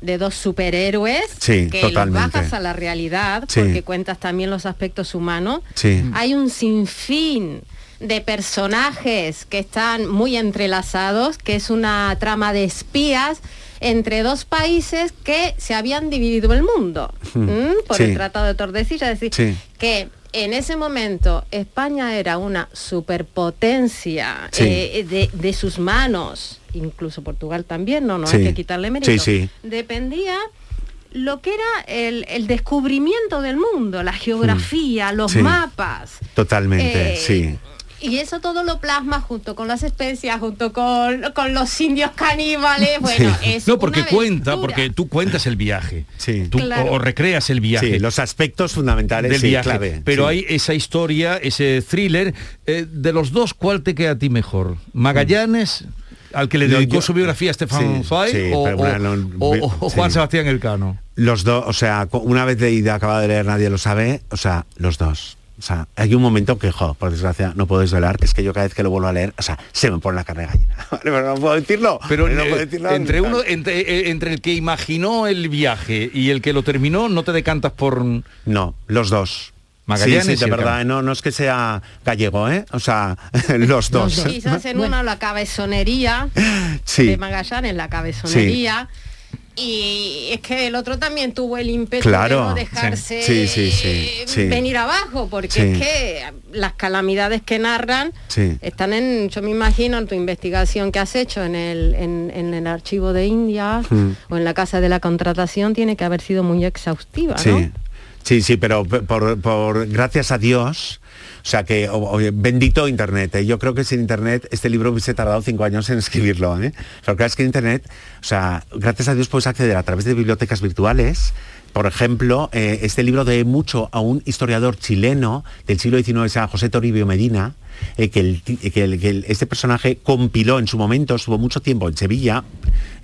Speaker 12: de dos superhéroes
Speaker 14: Sí,
Speaker 12: que
Speaker 14: totalmente.
Speaker 12: los bajas a la realidad
Speaker 14: Sí.
Speaker 12: porque cuentas también los aspectos humanos.
Speaker 14: Sí.
Speaker 12: Hay un sinfín de personajes que están muy entrelazados, que es una trama de espías entre dos países que se habían dividido el mundo por
Speaker 14: Sí.
Speaker 12: el Tratado de Tordesillas, es decir,
Speaker 14: Sí.
Speaker 12: que en ese momento España era una superpotencia
Speaker 14: Sí.
Speaker 12: eh, de, de sus manos, incluso Portugal también, no, no
Speaker 14: Sí.
Speaker 12: hay que quitarle mérito.
Speaker 14: Sí.
Speaker 12: Dependía lo que era el, el descubrimiento del mundo, la geografía, los mapas.
Speaker 14: Totalmente,
Speaker 12: Eh,
Speaker 14: sí.
Speaker 12: Y eso todo lo plasma junto con las especias, junto con, con los indios caníbales. Bueno, es
Speaker 9: no, porque
Speaker 12: una
Speaker 9: cuenta, porque tú cuentas el viaje. Tú,
Speaker 12: Claro.
Speaker 9: o, o recreas el viaje.
Speaker 14: Sí, los aspectos fundamentales
Speaker 9: del
Speaker 14: sí,
Speaker 9: viaje.
Speaker 14: clave,
Speaker 9: Pero
Speaker 14: sí.
Speaker 9: hay esa historia, ese thriller. eh, de los dos, ¿cuál te queda a ti mejor? ¿Magallanes? Al que le dedicó su biografía a Stefan
Speaker 14: Sí,
Speaker 9: Zweig
Speaker 14: sí,
Speaker 9: o, Juan
Speaker 14: sí.
Speaker 9: Sebastián Elcano.
Speaker 14: Los dos, o sea, una vez leída, acabado de leer, nadie lo sabe, o sea, los dos. O sea, hay un momento que, jo, por desgracia, no puedo desvelar, que es que yo cada vez que lo vuelvo a leer, o sea, se me pone la carne de gallina. Vale, pero no puedo decirlo.
Speaker 9: Pero
Speaker 14: no
Speaker 9: eh,
Speaker 14: puedo decirlo.
Speaker 9: entre uno, entre, eh, entre el que imaginó el viaje y el que lo terminó, no te decantas por.
Speaker 14: No, los dos.
Speaker 9: Magallanes
Speaker 14: sí, de verdad, no, no es que sea gallego, ¿eh? O sea, los dos.
Speaker 12: Quizás en uno la cabezonería
Speaker 14: Sí.
Speaker 12: de Magallanes, la cabezonería. Y es que el otro también tuvo el ímpetu
Speaker 14: Claro,
Speaker 12: de no dejarse
Speaker 14: Sí, sí, sí, sí.
Speaker 12: venir abajo, porque es que las calamidades que narran están en, yo me imagino, en tu investigación que has hecho en el, en, en el archivo de India
Speaker 14: Mm.
Speaker 12: o en la casa de la contratación, tiene que haber sido muy exhaustiva, ¿no?
Speaker 14: Sí, sí, sí, pero por, por- gracias a Dios, sea que o- o- bendito Internet. ¿eh? Yo creo que sin Internet este libro hubiese tardado cinco años en escribirlo. ¿eh? Pero claro, es que Internet, o sea, gracias a Dios puedes acceder a través de bibliotecas virtuales. Por ejemplo, eh, este libro de mucho a un historiador chileno del siglo XIX, llama José Toribio Medina, eh, que, el el- el- este personaje compiló en su momento, estuvo mucho tiempo en Sevilla,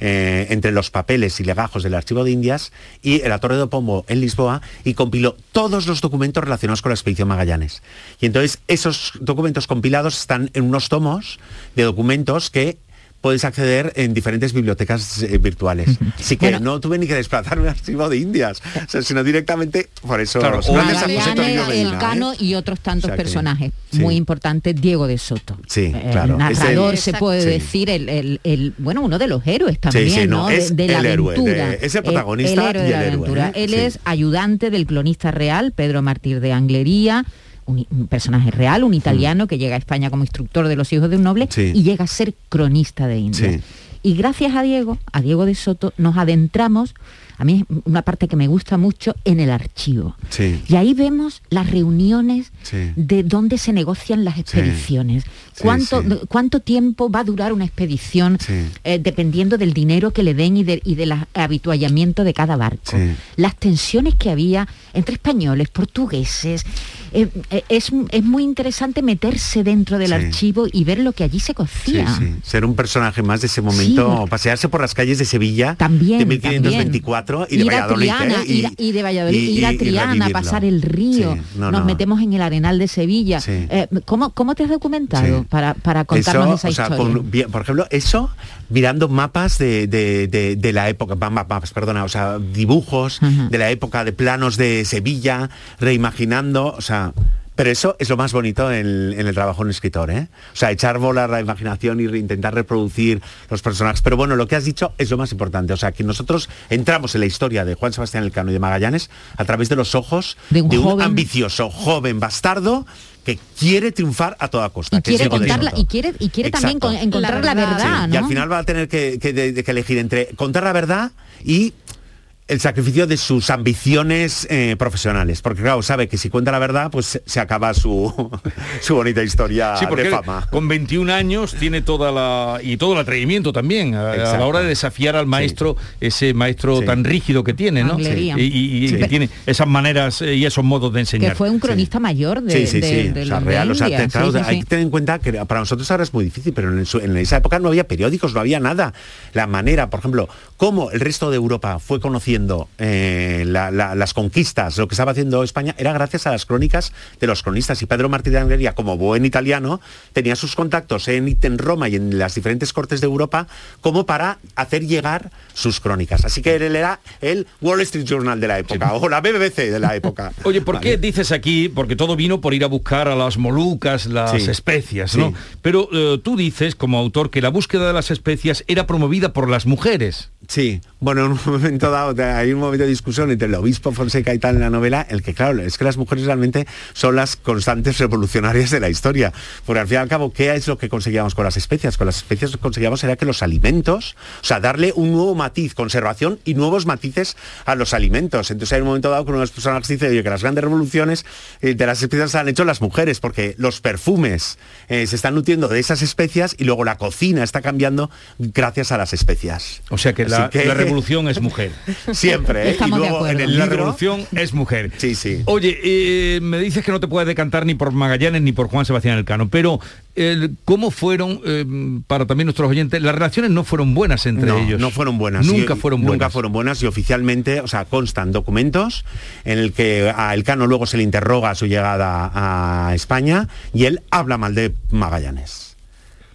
Speaker 14: eh, entre los papeles y legajos del Archivo de Indias y en la Torre de Pombo en Lisboa y compiló todos los documentos relacionados con la expedición Magallanes. Y entonces esos documentos compilados están en unos tomos de documentos que puedes acceder en diferentes bibliotecas eh, virtuales. Así que no tuve ni que desplazarme al archivo de Indias, o sea, sino directamente por eso.
Speaker 9: Claro,
Speaker 14: gracias a José Medina,
Speaker 10: Elcano
Speaker 14: ¿eh?
Speaker 10: y otros tantos
Speaker 14: O sea que-
Speaker 10: personajes
Speaker 14: sí.
Speaker 10: muy importantes, Diego de Soto.
Speaker 14: Sí,
Speaker 10: El
Speaker 14: claro.
Speaker 10: narrador
Speaker 14: el-
Speaker 10: se puede
Speaker 14: Sí.
Speaker 10: decir el, el- el- bueno uno de los héroes también
Speaker 14: sí, no,
Speaker 10: ¿no? De-
Speaker 14: es
Speaker 10: de, la
Speaker 14: el héroe,
Speaker 10: aventura
Speaker 14: de- es el
Speaker 10: Eh,
Speaker 14: protagonista
Speaker 10: héroe
Speaker 14: y
Speaker 10: de la
Speaker 14: el héroe,
Speaker 10: aventura
Speaker 14: ¿eh?
Speaker 10: él
Speaker 14: Sí.
Speaker 10: es ayudante del cronista real Pedro Martir de Anglería un, un personaje real un italiano que llega a España como instructor de los hijos de un noble.
Speaker 14: Sí.
Speaker 10: y llega a ser cronista de Indias
Speaker 14: Sí.
Speaker 10: y gracias a Diego a Diego de Soto nos adentramos a mí es una parte que me gusta mucho en el archivo
Speaker 14: Sí.
Speaker 10: y ahí vemos las reuniones de dónde se negocian las expediciones. ¿Cuánto. ¿Cuánto tiempo va a durar una expedición eh, dependiendo del dinero que le den y, de- y del habituallamiento de cada barco? Las tensiones que había entre españoles, portugueses. Eh, eh, es, es muy interesante meterse dentro del
Speaker 14: Sí.
Speaker 10: archivo y ver lo que allí se
Speaker 14: Sí,
Speaker 10: cocía.
Speaker 14: sí. Ser un personaje más de ese momento,
Speaker 10: Sí.
Speaker 14: pasearse por las calles de Sevilla
Speaker 10: También,
Speaker 14: de 1524 y de
Speaker 10: ir a
Speaker 14: Valladolid.
Speaker 10: Triana,
Speaker 14: ¿eh?
Speaker 10: ir, a- y de Valladolid,
Speaker 14: y-
Speaker 10: ir a
Speaker 14: y- y
Speaker 10: Triana, pasar el río,
Speaker 14: Sí, no,
Speaker 10: nos
Speaker 14: no.
Speaker 10: metemos en el Arenal de Sevilla.
Speaker 14: Sí.
Speaker 10: Eh, ¿cómo, ¿Cómo te has documentado
Speaker 14: Sí.
Speaker 10: para, para contarnos
Speaker 14: Eso,
Speaker 10: esa
Speaker 14: o sea,
Speaker 10: historia?
Speaker 14: con- por ejemplo, eso mirando mapas de, de- de- de la época, ma- ma- mapas, perdona, o sea, dibujos de la época de planos de Sevilla, reimaginando, o sea, pero eso es lo más bonito en, en el trabajo de un escritor, ¿eh? O sea, echar volar la imaginación y re- intentar reproducir los personajes. Pero bueno, lo que has dicho es lo más importante. O sea, que nosotros entramos en la historia de Juan Sebastián Elcano y de Magallanes a través de los ojos
Speaker 10: De un joven-
Speaker 14: ambicioso, joven, bastardo que quiere triunfar a toda costa.
Speaker 10: y
Speaker 14: que
Speaker 10: quiere contarla y quiere y quiere también
Speaker 14: Exacto.
Speaker 10: encontrar la
Speaker 12: La
Speaker 10: verdad,
Speaker 12: verdad.
Speaker 14: Sí,
Speaker 10: ¿no?
Speaker 14: Y al final va a tener que, que- de- de que elegir entre contar la verdad y el sacrificio de sus ambiciones eh, profesionales. Porque claro, sabe que si cuenta la verdad, pues se- acaba su, su bonita historia
Speaker 9: Sí, porque
Speaker 14: de fama.
Speaker 9: con 21 años tiene toda la y todo el atrevimiento también a, a la hora de desafiar al maestro, ese maestro
Speaker 14: Sí.
Speaker 9: tan rígido que tiene, ¿no? Y, y- y
Speaker 14: Sí.
Speaker 9: que tiene esas maneras eh, y esos modos de enseñar.
Speaker 10: que fue un cronista mayor de,
Speaker 14: Sí, sí,
Speaker 10: de-
Speaker 14: sí,
Speaker 10: de
Speaker 14: o sea,
Speaker 10: los
Speaker 14: real, o sea, te- claro, hay que tener en cuenta que para nosotros ahora es muy difícil, pero en, su- en esa época no había periódicos, no había nada. La manera, por ejemplo, cómo el resto de Europa fue conociendo eh, la- la- las conquistas, lo que estaba haciendo España, era gracias a las crónicas de los cronistas. Y Pedro Martí de Anglería, como buen italiano, tenía sus contactos en, en Roma y en las diferentes cortes de Europa como para hacer llegar sus crónicas. Así que él era el Wall Street Journal de la época, o la BBC de la época.
Speaker 9: Oye, ¿por
Speaker 14: Vale.
Speaker 9: qué dices aquí? Porque todo vino por ir a buscar a las molucas, las
Speaker 14: Sí.
Speaker 9: especias, ¿no?
Speaker 14: Sí.
Speaker 9: Pero eh, tú dices, como autor, que la búsqueda de las especias era promovida por las mujeres.
Speaker 14: Sí, bueno, en un momento dado, hay un momento de discusión entre el obispo Fonseca y tal en la novela, el que claro, es que las mujeres realmente son las constantes revolucionarias de la historia. Porque al fin y al cabo, ¿qué es lo que conseguíamos con las especias? Con las especias lo que conseguíamos era que los alimentos, o sea, darle un nuevo matiz, conservación y nuevos matices a los alimentos. Entonces hay un momento dado que uno de los personajes dice oye, que las grandes revoluciones eh, de las especias se han hecho las mujeres, porque los perfumes eh, se están nutriendo de esas especias y luego la cocina está cambiando gracias a las especias.
Speaker 9: O sea que la,
Speaker 14: Así que-
Speaker 9: la revolución es mujer.
Speaker 14: Siempre, ¿eh?
Speaker 10: Estamos de acuerdo.
Speaker 14: en el
Speaker 9: La revolución es mujer.
Speaker 14: Sí, sí.
Speaker 9: Oye, eh, me dices que no te puedes decantar ni por Magallanes ni por Juan Sebastián Elcano, pero eh, ¿cómo fueron, eh, para también nuestros oyentes, las relaciones no fueron buenas entre
Speaker 14: no,
Speaker 9: ellos?
Speaker 14: No fueron buenas.
Speaker 9: Nunca
Speaker 14: Y-
Speaker 9: fueron
Speaker 14: Nunca
Speaker 9: buenas.
Speaker 14: fueron buenas y oficialmente, o sea, constan documentos en el que a Elcano luego se le interroga a su llegada a España y él habla mal de Magallanes.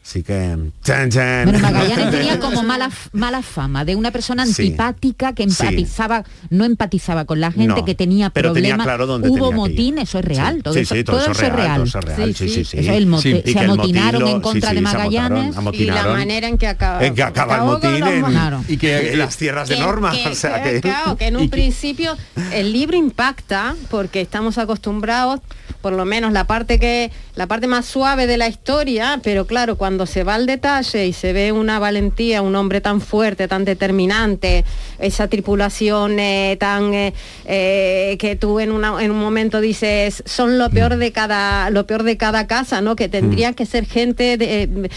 Speaker 14: Así que... chan, chan.
Speaker 10: Bueno, Magallanes tenía como mala, mala fama de una persona
Speaker 14: Sí.
Speaker 10: antipática que
Speaker 14: Sí.
Speaker 10: empatizaba, no empatizaba con la gente,
Speaker 14: No,
Speaker 10: que tenía
Speaker 14: pero tenía
Speaker 10: problemas.
Speaker 14: claro dónde
Speaker 10: Hubo
Speaker 14: tenía
Speaker 10: motín, eso es real,
Speaker 14: Sí,
Speaker 10: todo,
Speaker 14: sí,
Speaker 10: eso,
Speaker 14: sí,
Speaker 10: todo eso es real.
Speaker 14: todo eso es real, sí, sí, sí.
Speaker 10: Eso, el mote- se amotinaron en contra
Speaker 14: sí,
Speaker 10: de
Speaker 14: amotaron,
Speaker 10: Magallanes.
Speaker 12: Y la manera en que acaba.
Speaker 14: En que acaba el motín en, y que en las tierras de Norma.
Speaker 12: que-
Speaker 14: o sea
Speaker 12: que-
Speaker 14: que...
Speaker 12: claro, que en un principio el libro impacta porque estamos acostumbrados por lo menos la parte que la parte más suave de la historia pero claro cuando se va al detalle y se ve una valentía un hombre tan fuerte tan determinante esa tripulación eh, tan eh, eh, que tú en, una- en un momento dices son lo peor
Speaker 14: Mm.
Speaker 12: de cada lo peor de cada casa no que tendría que ser gente de,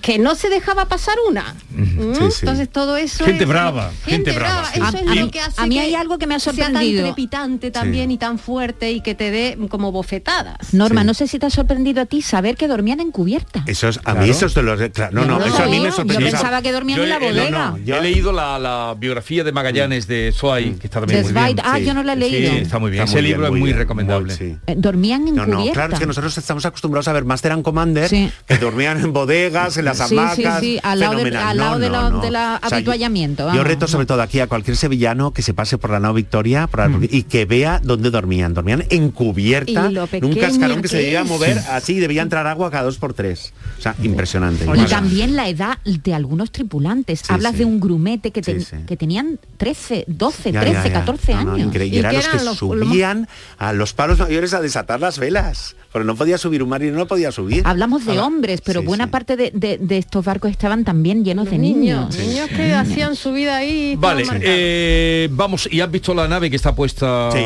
Speaker 12: que no se dejaba pasar una ¿Mm?
Speaker 14: Sí, sí.
Speaker 12: entonces todo eso
Speaker 9: Gente
Speaker 12: es-
Speaker 9: brava, gente brava, sí.
Speaker 12: eso
Speaker 10: A-
Speaker 12: es
Speaker 10: a
Speaker 12: lo
Speaker 10: mí-
Speaker 12: que hace
Speaker 10: a mí
Speaker 12: que
Speaker 10: hay algo que me ha
Speaker 12: sea
Speaker 10: sorprendido.
Speaker 12: tan trepidante también y tan fuerte y que te dé como bofetadas
Speaker 10: Norma,
Speaker 14: Sí.
Speaker 10: no sé si te ha sorprendido a ti saber que dormían en cubierta.
Speaker 14: Eso es, a
Speaker 9: Claro.
Speaker 14: mí eso es de los... claro, no, no, eso a mí me
Speaker 10: yo pensaba que dormían
Speaker 9: Yo
Speaker 10: en la
Speaker 9: he-
Speaker 10: bodega.
Speaker 14: no, yo-
Speaker 9: He leído la, la biografía de Magallanes de Zoay, que está también muy bien.
Speaker 10: Ah,
Speaker 14: sí.
Speaker 10: yo no la he
Speaker 9: Sí,
Speaker 10: leído.
Speaker 9: está muy bien.
Speaker 14: Está
Speaker 9: Ese
Speaker 14: muy
Speaker 9: libro
Speaker 14: bien,
Speaker 9: es muy
Speaker 14: bien,
Speaker 9: recomendable.
Speaker 10: Eh, Dormían en
Speaker 14: No, no,
Speaker 10: cubierta.
Speaker 14: claro, es que nosotros estamos acostumbrados a ver Master and Commander, que dormían en bodegas, en las
Speaker 10: Sí, sí,
Speaker 14: hamacas.
Speaker 10: sí, al lado de- al lado
Speaker 14: No,
Speaker 10: de
Speaker 14: no,
Speaker 10: la-
Speaker 14: no. yo- reto sobre todo aquí a cualquier sevillano que se pase por la nao Victoria por la- y que vea dónde dormían. Dormían en cubierta, en un cascarón que se debía
Speaker 12: es.
Speaker 14: mover así, debía entrar agua cada dos por tres. O sea, impresionante.
Speaker 10: Y también la edad de algunos tripulantes. Hablas de un grumete que,
Speaker 14: sí.
Speaker 10: que tenían 13, 12,
Speaker 14: ya,
Speaker 10: 13,
Speaker 14: ya, ya.
Speaker 10: 14
Speaker 14: No, no,
Speaker 10: años.
Speaker 12: ¿Y
Speaker 14: eran los que
Speaker 12: los-
Speaker 14: subían a los palos mayores a desatar las velas. Porque no podía subir, un marino no podía subir.
Speaker 10: Hablamos de hombres, pero buena parte de, de- de estos barcos estaban también llenos de niños.
Speaker 12: niños que hacían su vida ahí
Speaker 9: Vale, eh, vamos, ¿y has visto la nave que está puesta?
Speaker 14: Sí,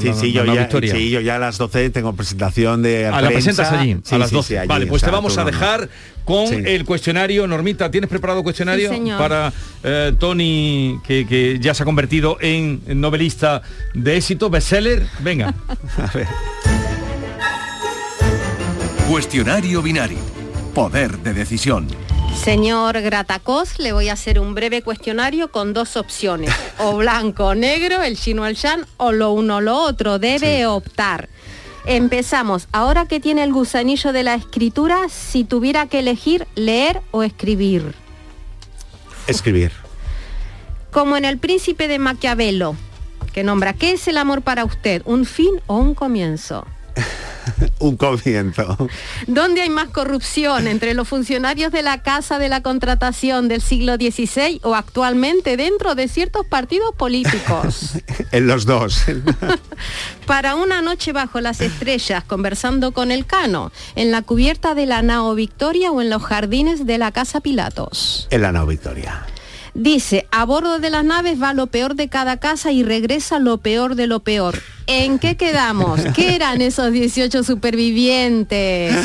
Speaker 14: sí,
Speaker 9: la-
Speaker 14: sí,
Speaker 9: la
Speaker 14: yo ya,
Speaker 9: Victoria?
Speaker 14: sí, yo ya a las 12 tengo presentación de
Speaker 9: Ah, la presentas allí,
Speaker 14: Sí,
Speaker 9: a las
Speaker 14: sí,
Speaker 9: 12.
Speaker 14: sí, allí,
Speaker 9: vale,
Speaker 14: o
Speaker 9: pues te vamos a dejar con
Speaker 14: Sí.
Speaker 9: el cuestionario. Normita, ¿tienes preparado cuestionario
Speaker 12: señor.
Speaker 9: para eh, Tony, que, que ya se ha convertido en novelista de éxito, bestseller? Venga.
Speaker 14: A ver.
Speaker 6: Cuestionario binario. Poder de decisión.
Speaker 12: Señor Gratacos, le voy a hacer un breve cuestionario con dos opciones. O blanco o negro, el chino al shan, o lo uno o lo otro. Debe optar. Empezamos. Ahora que tiene el gusanillo de la escritura, si tuviera que elegir leer o escribir.
Speaker 14: Escribir.
Speaker 12: Como en El Príncipe de Maquiavelo, que nombra, ¿qué es el amor para usted? ¿Un fin o un comienzo?
Speaker 14: Un comienzo.
Speaker 12: ¿Dónde hay más corrupción entre los funcionarios de la Casa de la Contratación del siglo XVI o actualmente dentro de ciertos partidos políticos?
Speaker 14: En los dos.
Speaker 12: Para una noche bajo las estrellas conversando con el Cano, en la cubierta de la Nao Victoria o en los jardines de la Casa Pilatos.
Speaker 14: en la nao Victoria.
Speaker 12: Dice, a bordo de las naves va lo peor de cada casa y regresa lo peor de lo peor. ¿En qué quedamos? ¿Qué eran esos 18 supervivientes?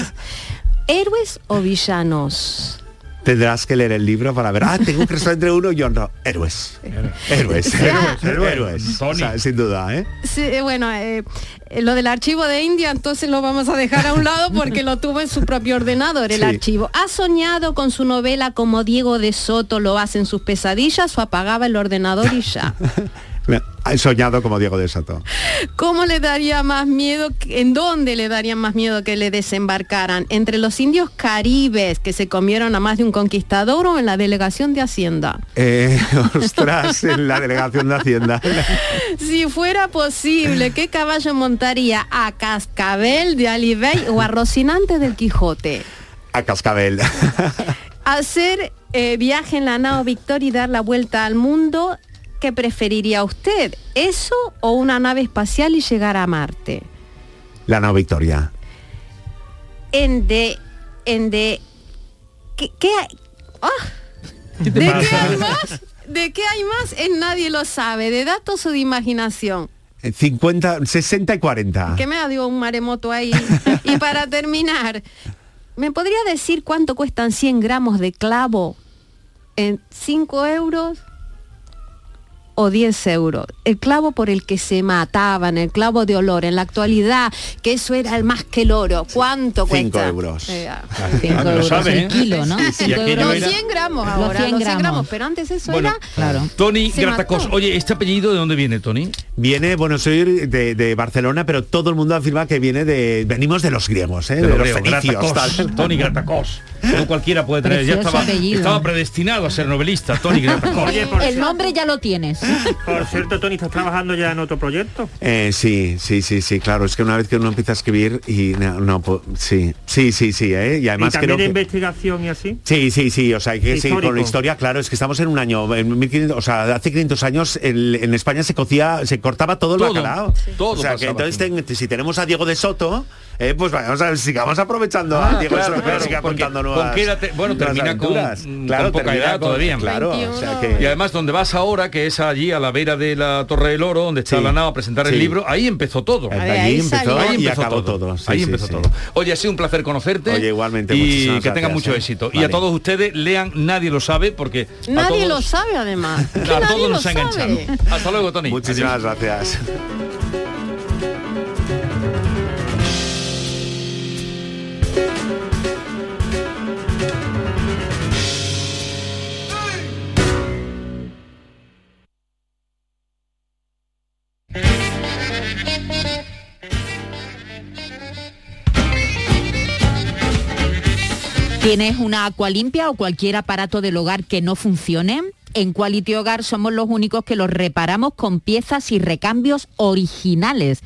Speaker 12: ¿Héroes o villanos?
Speaker 14: Tendrás que leer el libro para ver, ah, tengo que estar entre uno y otro. Héroes. Héroes. Héroes. Héroes. O sea, sin duda, ¿eh?
Speaker 12: Sí, eh, bueno, eh, eh, lo del archivo de India, entonces lo vamos a dejar a un lado porque lo tuvo en su propio ordenador, el
Speaker 14: Sí.
Speaker 12: archivo. ¿Ha soñado con su novela como Diego de Soto lo hace en sus pesadillas o apagaba el ordenador y ya?
Speaker 14: He soñado como Diego de Soto.
Speaker 12: ¿Cómo le daría más miedo? ¿En dónde le daría más miedo que le desembarcaran? ¿Entre los indios caribes que se comieron a más de un conquistador o en la delegación de Hacienda?
Speaker 14: Eh, ostras, en la delegación de Hacienda.
Speaker 12: Si fuera posible, ¿qué caballo montaría? ¿A Cascabel de Alibey o a Rocinante del Quijote?
Speaker 14: A Cascabel.
Speaker 12: Hacer eh, viaje en la nao Victoria y dar la vuelta al mundo, ¿qué preferiría usted? ¿Eso o una nave espacial y llegar a Marte?
Speaker 14: La no Victoria.
Speaker 12: En de... En de... ¿Qué, qué hay? ¡Ah! ¿De qué hay más? ¿De qué hay más? En nadie lo sabe. ¿De datos o de imaginación?
Speaker 14: Eh, 50, 60 y 40.
Speaker 12: que me ha dio un maremoto ahí. y para terminar, ¿me podría decir cuánto cuestan 100 gramos de clavo en 5 euros o 10 euros? El clavo por el que se mataban, el clavo de olor, en la actualidad, que eso era el más que el oro. ¿Cuánto
Speaker 14: Cinco
Speaker 12: cuesta?
Speaker 14: euros.
Speaker 12: Eh, ah,
Speaker 9: lo
Speaker 10: euros
Speaker 9: sabe,
Speaker 10: el
Speaker 9: ¿eh?
Speaker 10: kilo, ¿no?
Speaker 9: Sí,
Speaker 12: los
Speaker 10: euros.
Speaker 9: era-
Speaker 12: 100 gramos
Speaker 10: Los
Speaker 12: ahora,
Speaker 10: 100
Speaker 12: los 100 gramos,
Speaker 10: gramos.
Speaker 12: pero antes eso
Speaker 9: Bueno,
Speaker 12: era...
Speaker 10: Claro.
Speaker 9: Tony Gratacos.
Speaker 12: mató.
Speaker 9: Oye, ¿este apellido de dónde viene, Tony?
Speaker 14: Viene, bueno, soy de, de Barcelona, pero todo el mundo afirma que viene de. Venimos de los griegos, ¿eh? De, los
Speaker 9: griego,
Speaker 14: fenicios.
Speaker 9: Gratacos,
Speaker 14: tal.
Speaker 9: Tony Gratacos. No cualquiera puede tener. Ya estaba, estaba predestinado a ser novelista, Tony Gratacos.
Speaker 11: Oye, por,
Speaker 10: El nombre ya lo tienes.
Speaker 11: por cierto, Tony, ¿estás trabajando ya en otro proyecto?
Speaker 14: Eh, sí, sí, sí, sí, claro. Es que una vez que uno empieza a escribir y no, no po- sí, sí, sí, sí, ¿eh? Y
Speaker 11: y
Speaker 14: además
Speaker 11: también
Speaker 14: creo
Speaker 11: de
Speaker 14: que.
Speaker 11: investigación y así.
Speaker 14: Sí, sí, sí, o sea, hay que seguir con
Speaker 11: Histórico.
Speaker 14: la historia, claro, es que estamos en un año, en 1500, o sea, hace 500 años el- en España se cocía, se cortaba todo el
Speaker 9: Todo,
Speaker 14: bacalao.
Speaker 9: todo
Speaker 14: o sea, que entonces ten- si tenemos a Diego de Soto, eh, pues vamos a sigamos aprovechando
Speaker 9: Ah,
Speaker 14: a Diego
Speaker 9: claro, claro,
Speaker 14: siga
Speaker 9: porque
Speaker 14: contando
Speaker 9: ¿con
Speaker 14: nuevas
Speaker 9: qué edad te- bueno,
Speaker 14: nuevas
Speaker 9: termina con- con
Speaker 14: claro,
Speaker 9: poca
Speaker 14: termina
Speaker 9: edad todavía.
Speaker 14: Claro, o sea que
Speaker 9: Y además donde vas ahora, que es allí a la vera de la Torre del Oro, donde está
Speaker 14: Sí.
Speaker 9: la nao a presentar el libro, ahí empezó todo.
Speaker 14: De allí empezó
Speaker 9: Ahí empezó todo.
Speaker 14: todo. Sí,
Speaker 9: ahí
Speaker 14: sí,
Speaker 9: empezó
Speaker 14: sí.
Speaker 9: todo. Oye, ha sido un placer conocerte.
Speaker 14: Oye, igualmente,
Speaker 9: Y que
Speaker 14: gracias,
Speaker 9: mucho
Speaker 14: ¿eh?
Speaker 9: éxito. Y a todos ustedes lean Nadie lo sabe porque
Speaker 12: Nadie
Speaker 9: todos-
Speaker 12: lo sabe además.
Speaker 9: A todos nos ha enganchado. Hasta luego, Tony.
Speaker 14: Muchísimas gracias.
Speaker 10: ¿Tienes una agua limpia o cualquier aparato del hogar que no funcione? En Quality Hogar somos los únicos que los reparamos con piezas y recambios originales.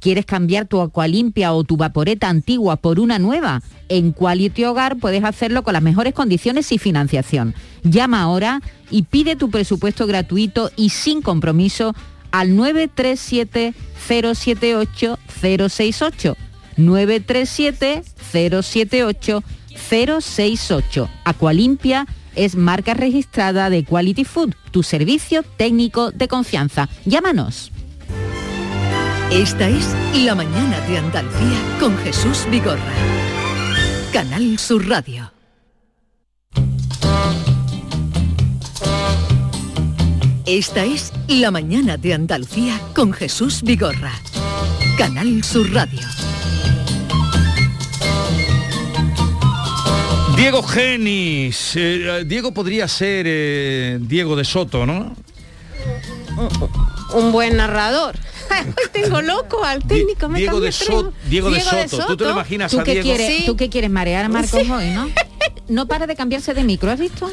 Speaker 10: ¿Quieres cambiar tu limpia o tu vaporeta antigua por una nueva? En Quality Hogar puedes hacerlo con las mejores condiciones y financiación. Llama ahora y pide tu presupuesto gratuito y sin compromiso al 937 078 068. 937 078 068. Aqualimpia es marca registrada de Quality Food, tu servicio técnico de confianza. Llámanos.
Speaker 7: Esta es La Mañana de Andalucía con Jesús Vigorra. Canal Sur Radio. Esta es La Mañana de Andalucía con Jesús Vigorra. Canal Sur Radio.
Speaker 9: Diego Genis. Eh, Diego podría ser eh, Diego de Soto, ¿no?
Speaker 12: Un buen narrador. Hoy tengo loco al técnico. me
Speaker 9: Diego de. Soto, Diego de
Speaker 12: Diego de
Speaker 9: Soto. ¿Tú te lo imaginas
Speaker 10: ¿Tú
Speaker 9: a Diego?
Speaker 10: quieres,
Speaker 12: Sí.
Speaker 10: ¿Tú qué quieres marear a Marcos
Speaker 12: Sí.
Speaker 10: hoy, no? No para de cambiarse de micro, ¿has visto?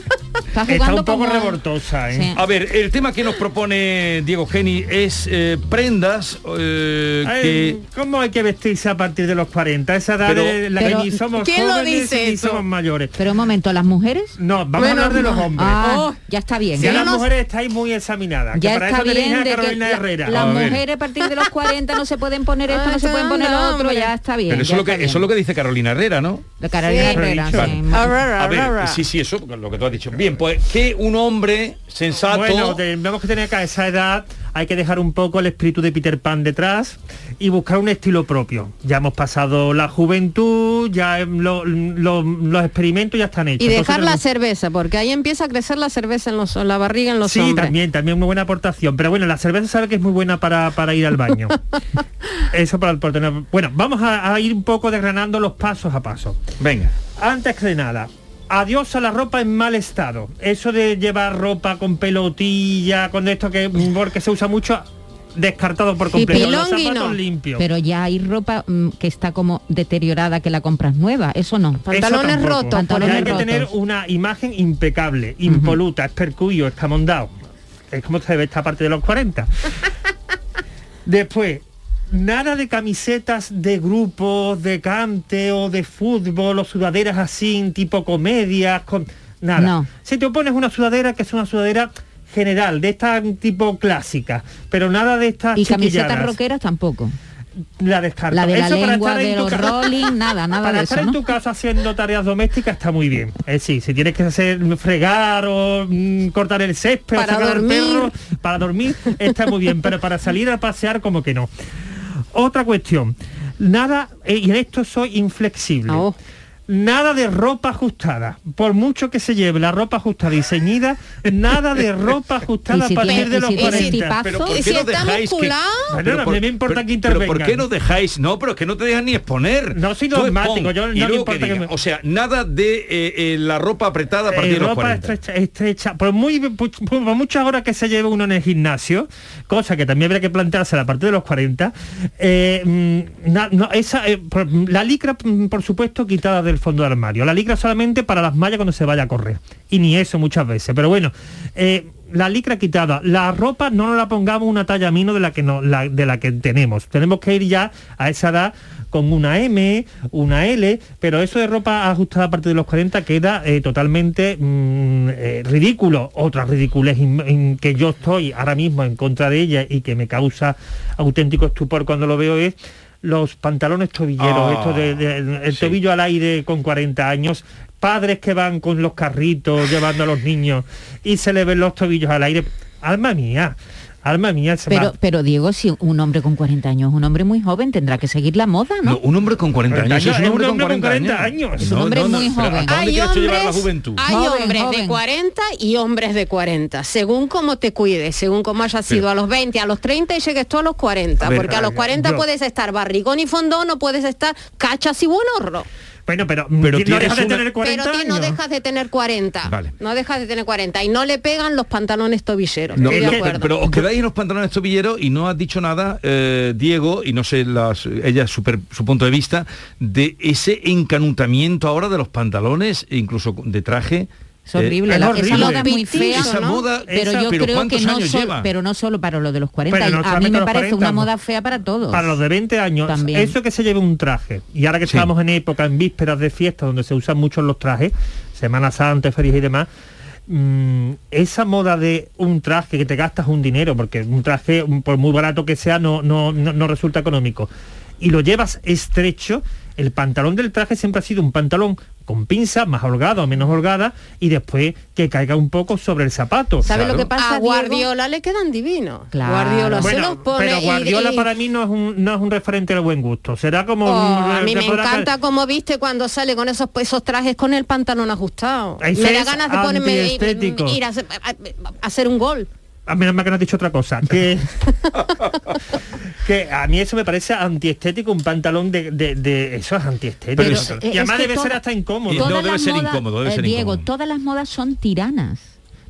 Speaker 10: Está
Speaker 11: un poco
Speaker 10: como-
Speaker 11: revoltosa, ¿eh?
Speaker 10: Sí.
Speaker 9: A ver, el tema que nos propone Diego Geni es eh, prendas eh,
Speaker 11: Ay,
Speaker 9: que...
Speaker 11: ¿Cómo hay que vestirse a partir de los 40? Esa edad
Speaker 9: Pero-
Speaker 11: de la
Speaker 10: pero-
Speaker 11: que ni somos
Speaker 12: ¿quién lo
Speaker 11: jóvenes
Speaker 12: dice
Speaker 11: ni
Speaker 12: eso?
Speaker 11: somos mayores.
Speaker 10: Pero un momento, ¿las mujeres?
Speaker 11: No, vamos
Speaker 12: Bueno,
Speaker 11: a hablar de los hombres.
Speaker 10: Ah,
Speaker 12: Oh.
Speaker 10: ya está bien.
Speaker 11: Si a las
Speaker 12: no-
Speaker 11: mujeres estáis muy examinadas. que
Speaker 10: Ya
Speaker 11: para
Speaker 10: está
Speaker 11: eso tenéis
Speaker 10: bien
Speaker 11: a
Speaker 10: de que
Speaker 11: Carolina
Speaker 10: la-
Speaker 11: Herrera.
Speaker 10: las mujeres partir de los 40 no se pueden poner esto, no se
Speaker 12: Ah,
Speaker 10: pueden poner lo
Speaker 12: no,
Speaker 10: otro, ya está bien.
Speaker 9: Pero eso lo que, eso es lo que dice Carolina Herrera, ¿no?
Speaker 10: De Carolina
Speaker 12: Sí.
Speaker 10: Herrera,
Speaker 11: Vale.
Speaker 10: sí.
Speaker 9: A ver, sí, sí, eso, lo que tú has dicho. Bien, pues que un hombre sensato...
Speaker 11: Bueno, tenemos que tener que a esa edad hay que dejar un poco el espíritu de Peter Pan detrás y buscar un estilo propio. Ya hemos pasado la juventud, ya lo- lo- los experimentos ya están hechos.
Speaker 12: Y
Speaker 11: Entonces
Speaker 12: dejar la cerveza, porque ahí empieza a crecer la cerveza en, los, en la barriga en los
Speaker 11: Sí,
Speaker 12: hombres.
Speaker 11: también, también muy buena aportación. Pero bueno, la cerveza sabe que es muy buena para, para ir al baño. Eso para, por tener... Bueno, vamos a, a ir un poco desgranando los pasos a paso.
Speaker 9: Venga.
Speaker 11: Antes que nada, adiós a la ropa en mal estado. Eso de llevar ropa con pelotilla, con esto que porque se usa mucho, descartado por completo. Los zapatos limpios.
Speaker 10: Pero ya hay ropa mm, que está como deteriorada que la compras nueva, eso no.
Speaker 11: Eso tampoco.
Speaker 10: Pantalones
Speaker 11: hay que
Speaker 10: rotos.
Speaker 11: tener una imagen impecable, impoluta, espercuyo, escamondado. Es como se ve esta parte de los 40. Después, nada de camisetas de grupos, de cante o de fútbol o sudaderas así, tipo comedias, con nada.
Speaker 10: No.
Speaker 11: Si te pones una sudadera que es una sudadera general, de esta tipo clásica, pero nada de estas
Speaker 10: Y camisetas rockeras tampoco.
Speaker 11: La descarto.
Speaker 10: La de la
Speaker 11: Eso para
Speaker 10: lengua
Speaker 11: estar en
Speaker 10: de
Speaker 11: tu
Speaker 10: los
Speaker 11: ca-
Speaker 10: rolling, nada, nada
Speaker 11: para
Speaker 10: de
Speaker 11: estar
Speaker 10: eso,
Speaker 11: en
Speaker 10: ¿no?
Speaker 11: tu casa haciendo tareas domésticas está muy bien. Es decir, si tienes que hacer fregar o mm, cortar el césped
Speaker 12: Para
Speaker 11: o sacar al
Speaker 12: dormir.
Speaker 11: perro, para dormir está muy bien, pero para salir a pasear como que no. Otra cuestión, nada, eh, y en esto soy inflexible.
Speaker 12: Oh.
Speaker 11: Nada de ropa ajustada. Por mucho que se lleve la ropa ajustada y ceñida, nada de ropa ajustada
Speaker 10: ¿Y si
Speaker 11: a partir
Speaker 10: tiene-
Speaker 11: de los
Speaker 10: si tiene
Speaker 11: 40.
Speaker 10: tipazo?
Speaker 9: Pero ¿por
Speaker 12: ¿Y
Speaker 9: qué
Speaker 12: si
Speaker 9: no
Speaker 12: está
Speaker 9: dejáis que...
Speaker 12: musculado?
Speaker 11: Bueno,
Speaker 9: Pero
Speaker 11: a
Speaker 9: por-
Speaker 11: mí me importa
Speaker 9: pero-
Speaker 11: que
Speaker 9: pero ¿por
Speaker 11: intervengan.
Speaker 9: qué no dejáis? No, pero es que no te dejan ni exponer.
Speaker 11: No soy dogmático, yo- no me importa
Speaker 9: que
Speaker 11: me-
Speaker 9: O sea, nada de eh, eh, la ropa apretada a partir
Speaker 11: Eh,
Speaker 9: de los
Speaker 11: ropa
Speaker 9: 40.
Speaker 11: estrecha, estrecha. Por, muy, por, por muchas horas que se lleve uno en el gimnasio, cosa que también habría que plantearse a partir de los 40, eh, mm, na- no, esa, eh, por- la licra, mm, por supuesto, quitada del fondo del armario. La licra solamente para las mallas cuando se vaya a correr. Y ni eso muchas veces. Pero bueno, eh, la licra quitada. La ropa no nos la pongamos una talla menos de la que no, la- de la que tenemos. Tenemos que ir ya a esa edad con una M, una L, pero eso de ropa ajustada a partir de los 40 queda eh, totalmente mm, eh, ridículo. Otra ridiculez in que yo estoy ahora mismo en contra de ella y que me causa auténtico estupor cuando lo veo es los pantalones tobilleros,
Speaker 9: Ah,
Speaker 11: estos de, de- el tobillo al aire con 40 años, padres que van con los carritos llevando a los niños y se le ven los tobillos al aire. Alma mía, alma mía, se
Speaker 10: Pero,
Speaker 11: va-
Speaker 10: pero Diego, si un hombre con 40 años es un hombre muy joven, tendrá que seguir la moda, ¿no?
Speaker 9: No, un hombre con 40 años es un hombre, con 40, años.
Speaker 10: Es un hombre muy
Speaker 9: pero
Speaker 10: joven.
Speaker 9: ¿A dónde
Speaker 12: Hay
Speaker 9: la
Speaker 12: hombres,
Speaker 9: juventud?
Speaker 12: hay
Speaker 10: Joven,
Speaker 12: hombres de
Speaker 10: joven.
Speaker 12: 40 y hombres de 40, según cómo te cuides, según cómo hayas sido a los 20, a los 30 y llegues tú a los 40,
Speaker 11: A ver,
Speaker 12: porque a los
Speaker 11: ay,
Speaker 12: 40
Speaker 11: yo-
Speaker 12: puedes estar barrigón y fondón o puedes estar cachas y buenorro.
Speaker 11: Bueno, pero,
Speaker 9: Pero
Speaker 11: no
Speaker 9: tienes
Speaker 11: dejas de tener 40
Speaker 12: Pero no dejas de tener 40.
Speaker 9: Vale.
Speaker 12: No dejas de tener 40 y no le pegan los pantalones tobilleros.
Speaker 9: No,
Speaker 12: estoy de
Speaker 9: no,
Speaker 12: acuerdo.
Speaker 9: pero os quedáis en los pantalones tobilleros y no has dicho nada, eh, Diego, y no sé las, ella su, per- su punto de vista, de ese encanutamiento ahora de los pantalones, incluso de traje.
Speaker 10: Es horrible,
Speaker 9: Eh,
Speaker 10: la-
Speaker 11: es
Speaker 10: esa
Speaker 11: horrible.
Speaker 10: moda es muy fea,
Speaker 9: Esa
Speaker 10: ¿no?
Speaker 9: moda,
Speaker 10: pero
Speaker 9: esa-
Speaker 10: yo
Speaker 9: pero
Speaker 10: creo que
Speaker 9: ¿cuántos
Speaker 10: no solo, pero no solo para lo de los 40,
Speaker 11: Pero no
Speaker 10: a mí me
Speaker 11: los
Speaker 10: parece
Speaker 11: 40,
Speaker 10: una moda fea para todos.
Speaker 11: Para los de 20 años,
Speaker 10: También.
Speaker 11: eso que se lleve un traje, y ahora que
Speaker 9: Sí.
Speaker 11: estamos en época, en vísperas de fiesta, donde se usan mucho los trajes, Semana Santa, ferias y demás, mm, esa moda de un traje que te gastas un dinero, porque un traje, mm, por muy barato que sea, no, no, no, no resulta económico, y lo llevas estrecho, el pantalón del traje siempre ha sido un pantalón con pinza, más holgada o menos holgada, y después que caiga un poco sobre el zapato.
Speaker 12: ¿Sabes lo que pasa? A
Speaker 10: Diego?
Speaker 12: Guardiola le quedan divinos.
Speaker 10: Claro.
Speaker 12: Guardiola se los pone
Speaker 11: pero Guardiola
Speaker 12: y-
Speaker 11: para mí no es un no es un referente del buen gusto. Será como
Speaker 12: Oh,
Speaker 11: un-
Speaker 12: a mí me encanta cómo viste cuando sale con esos, esos trajes con el pantalón ajustado.
Speaker 11: Eso
Speaker 12: me da ganas de ponerme ir a, hacer- a- a hacer un gol.
Speaker 11: A mí me has dicho otra cosa. Que, que a mí eso me parece antiestético, un pantalón de, de- de- eso es antiestético.
Speaker 10: Pero,
Speaker 11: y
Speaker 10: eh,
Speaker 11: además
Speaker 10: es que
Speaker 11: debe ser hasta incómodo.
Speaker 9: No debe ser incómodo, debe
Speaker 10: eh,
Speaker 9: ser
Speaker 10: Diego,
Speaker 9: incómodo.
Speaker 10: todas las modas son tiranas.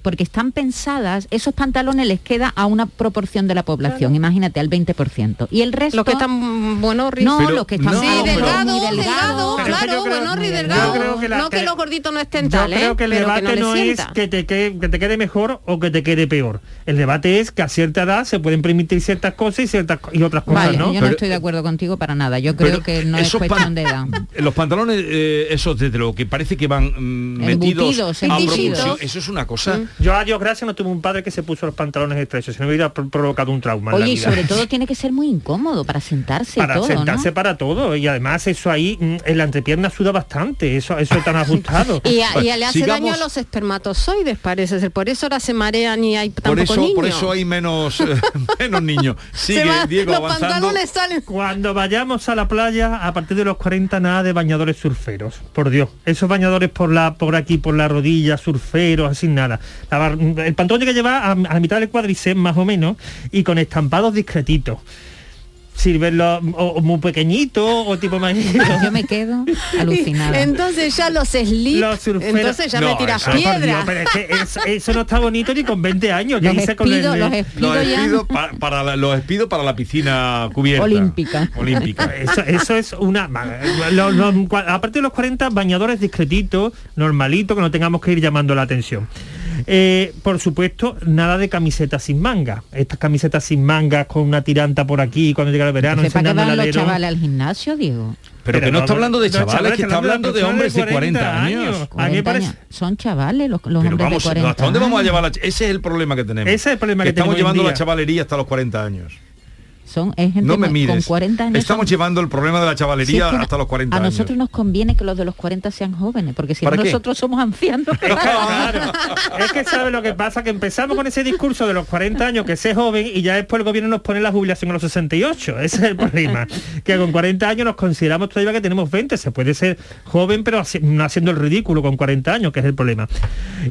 Speaker 10: Porque están pensadas, esos pantalones les queda a una proporción de la población, imagínate, al 20%. Y el resto...
Speaker 12: Los que están buenos,
Speaker 10: No,
Speaker 9: Pero-
Speaker 10: los que están
Speaker 9: no,
Speaker 12: Sí, delgado, delgado, claro,
Speaker 11: yo creo-
Speaker 12: bueno, y
Speaker 11: yo
Speaker 12: delgado.
Speaker 11: creo que la-
Speaker 12: no que,
Speaker 11: que-
Speaker 12: los gorditos no estén
Speaker 11: Yo
Speaker 12: tal, ¿eh?
Speaker 11: creo que el
Speaker 12: pero
Speaker 11: debate
Speaker 12: que no,
Speaker 11: es que te, quede, que te quede mejor o que te quede peor. El debate es que a cierta edad se pueden permitir ciertas cosas y ciertas y otras cosas,
Speaker 10: Vale,
Speaker 11: ¿no?
Speaker 10: yo no
Speaker 9: Pero-
Speaker 10: estoy de acuerdo contigo para nada. Yo creo que no es cuestión de edad.
Speaker 9: Los pantalones, eh, esos desde lo que parece que van mm, metidos
Speaker 10: Embutidos,
Speaker 9: a eso es una cosa
Speaker 11: Yo a Dios gracias no tuve un padre que se puso los pantalones estrechos, si no me hubiera pro- provocado un trauma. en la
Speaker 10: Oye, y sobre todo tiene que ser muy incómodo para sentarse
Speaker 11: para
Speaker 10: y todo,
Speaker 11: sentarse
Speaker 10: ¿no?
Speaker 11: para todo y además eso ahí mm, en la entrepierna suda bastante eso eso tan ajustado
Speaker 12: Y, a- y le hace
Speaker 9: Sigamos.
Speaker 12: daño a los espermatozoides, parece ser. Por eso ahora se marean y hay tan
Speaker 9: Por
Speaker 12: poco
Speaker 9: eso,
Speaker 12: niño.
Speaker 9: por eso hay menos, eh, menos niños.
Speaker 12: Se
Speaker 9: Sigue,
Speaker 12: va-
Speaker 9: Diego,
Speaker 12: los
Speaker 9: avanzando.
Speaker 12: pantalones salen.
Speaker 11: Cuando vayamos a la playa, a partir de los 40, nada de bañadores surferos. Por Dios. Esos bañadores por la por aquí, por la rodilla, surferos, así nada. La bar- el pantalón tiene que llevar a, a la mitad del cuádriceps, más o menos, y con estampados discretitos. Sirvenlo o, o muy pequeñito o tipo más.
Speaker 10: Yo me quedo alucinada.
Speaker 12: Entonces ya los slip,
Speaker 11: Los surferos-
Speaker 12: entonces ya me tiras
Speaker 11: eso, Dios,
Speaker 12: piedra.
Speaker 11: pero es que eso, eso no está bonito ni con 20 años. Ya
Speaker 10: Los
Speaker 11: hice con
Speaker 10: espido-
Speaker 11: el-
Speaker 10: los espido
Speaker 9: Los pa- para, la- los despido para la piscina cubierta.
Speaker 10: Olímpica.
Speaker 9: Olímpica.
Speaker 11: Eso, eso es una... lo- lo- cua- a partir de los 40, bañadores discretitos, normalitos, que no tengamos que ir llamando la atención. Eh, por supuesto, nada de camisetas sin manga. Estas camisetas sin mangas con una tiranta por aquí cuando llega el verano.
Speaker 10: ¿Para qué van los chavales al gimnasio, Diego?
Speaker 9: Pero, que no está hablando de chavales, que está hablando de hombres de 40 años.
Speaker 11: A mí me
Speaker 10: 40
Speaker 11: parece...
Speaker 10: años. Son chavales los, hombres
Speaker 9: vamos,
Speaker 10: de 40
Speaker 9: ¿hasta dónde vamos a llevar la Ese es el problema que tenemos.
Speaker 11: Ese es el problema que
Speaker 9: estamos
Speaker 11: tenemos hoy en
Speaker 9: llevando la chavalería hasta los 40 años.
Speaker 10: Son, es gente
Speaker 9: No me
Speaker 10: con
Speaker 9: mires.
Speaker 10: 40 años.
Speaker 9: Estamos
Speaker 10: son-
Speaker 9: llevando el problema de la chavalería
Speaker 10: es que
Speaker 9: hasta los 40
Speaker 10: a
Speaker 9: años.
Speaker 10: nosotros nos conviene que los de los 40 sean jóvenes, porque si no nosotros somos ancianos.
Speaker 11: Claro. es que sabe lo que pasa, que empezamos con ese discurso de los 40 años, que sé joven, y ya después el gobierno nos pone la jubilación a los 68. Ese es el problema. que con 40 años nos consideramos todavía que tenemos 20. Se puede ser joven, pero haciendo el ridículo con 40 años, que es el problema.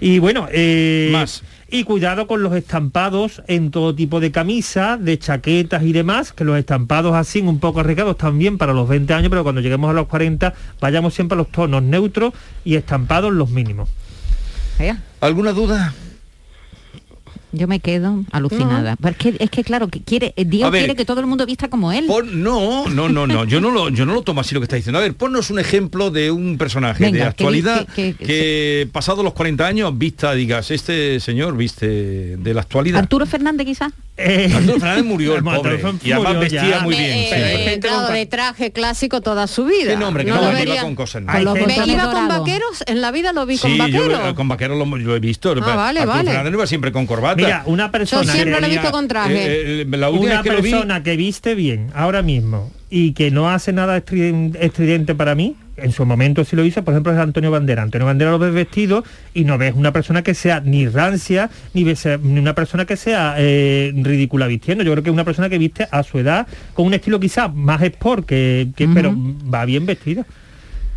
Speaker 11: Y bueno, eh,
Speaker 9: Más.
Speaker 11: Y cuidado con los estampados en todo tipo de camisas, de chaquetas y demás, que los estampados así un poco arriesgados también para los 20 años, pero cuando lleguemos a los 40 vayamos siempre a los tonos neutros y estampados los mínimos.
Speaker 9: ¿Alguna duda?
Speaker 10: Yo me quedo alucinada. Porque es que claro, que quiere, eh, Diego
Speaker 9: A ver.
Speaker 10: quiere que todo el mundo vista como él.
Speaker 9: Pon- no, no, no, no. Yo no lo, yo no lo tomo así lo que está diciendo. A ver, ponnos un ejemplo de un personaje
Speaker 10: Venga,
Speaker 9: de
Speaker 10: que
Speaker 9: actualidad que,
Speaker 10: que- que-
Speaker 9: pasado los 40 años vista, digas, este señor viste de la actualidad.
Speaker 10: Arturo Fernández quizás.
Speaker 9: Arturo Fernández murió el pobre y además
Speaker 11: murió ya.
Speaker 9: vestía muy
Speaker 12: Eh,
Speaker 9: bien.
Speaker 12: eh,
Speaker 9: sí.
Speaker 12: eh, claro,
Speaker 11: con-
Speaker 12: de traje clásico toda su vida.
Speaker 9: Qué nombre, que
Speaker 12: no
Speaker 9: no,
Speaker 12: lo
Speaker 9: no iba
Speaker 12: vería.
Speaker 9: con cosas nuevas.
Speaker 11: gente-
Speaker 12: ¿Me iba con vaqueros? En la vida lo vi con
Speaker 9: Sí, yo
Speaker 12: vaqueros.
Speaker 9: con vaqueros lo, lo he visto.
Speaker 12: Ah, vale,
Speaker 9: Arturo
Speaker 12: vale.
Speaker 9: Fernández no iba siempre con corbata.
Speaker 11: Mira, una
Speaker 12: Yo
Speaker 11: persona...
Speaker 12: siempre lo he visto con traje.
Speaker 9: eh, eh, la
Speaker 11: una
Speaker 9: que vi-
Speaker 11: persona que viste bien ahora mismo y que no hace nada estriden- estridente para mí, en su momento sí lo hizo, por ejemplo, es Antonio Bandera. Antonio Bandera lo ves vestido y no ves una persona que sea ni rancia, ni, ves- ni una persona que sea eh, ridícula vistiendo. Yo creo que es una persona que viste a su edad con un estilo quizás más sport, que, que- pero va bien vestido.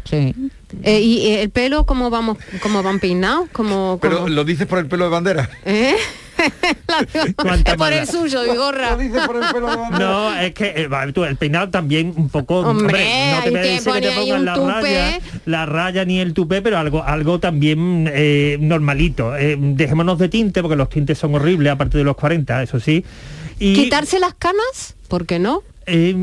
Speaker 10: Sí.
Speaker 12: Eh, ¿Y el pelo cómo vamos, cómo van peinados? Como,
Speaker 9: Pero lo dices por el pelo de bandera.
Speaker 12: ¿Eh? Es por el suyo, Vigorra.
Speaker 9: El.
Speaker 11: No, es que eh, va, tú, el peinado también un poco...
Speaker 12: Hombre,
Speaker 11: no te
Speaker 12: que
Speaker 11: que la
Speaker 12: tupé.
Speaker 11: raya, la raya ni el tupé, pero algo, algo también eh, normalito. Eh, dejémonos de tinte, porque los tintes son horribles a partir de los 40, eso sí. Y,
Speaker 12: ¿Quitarse las canas? ¿Por qué no?
Speaker 11: Eh,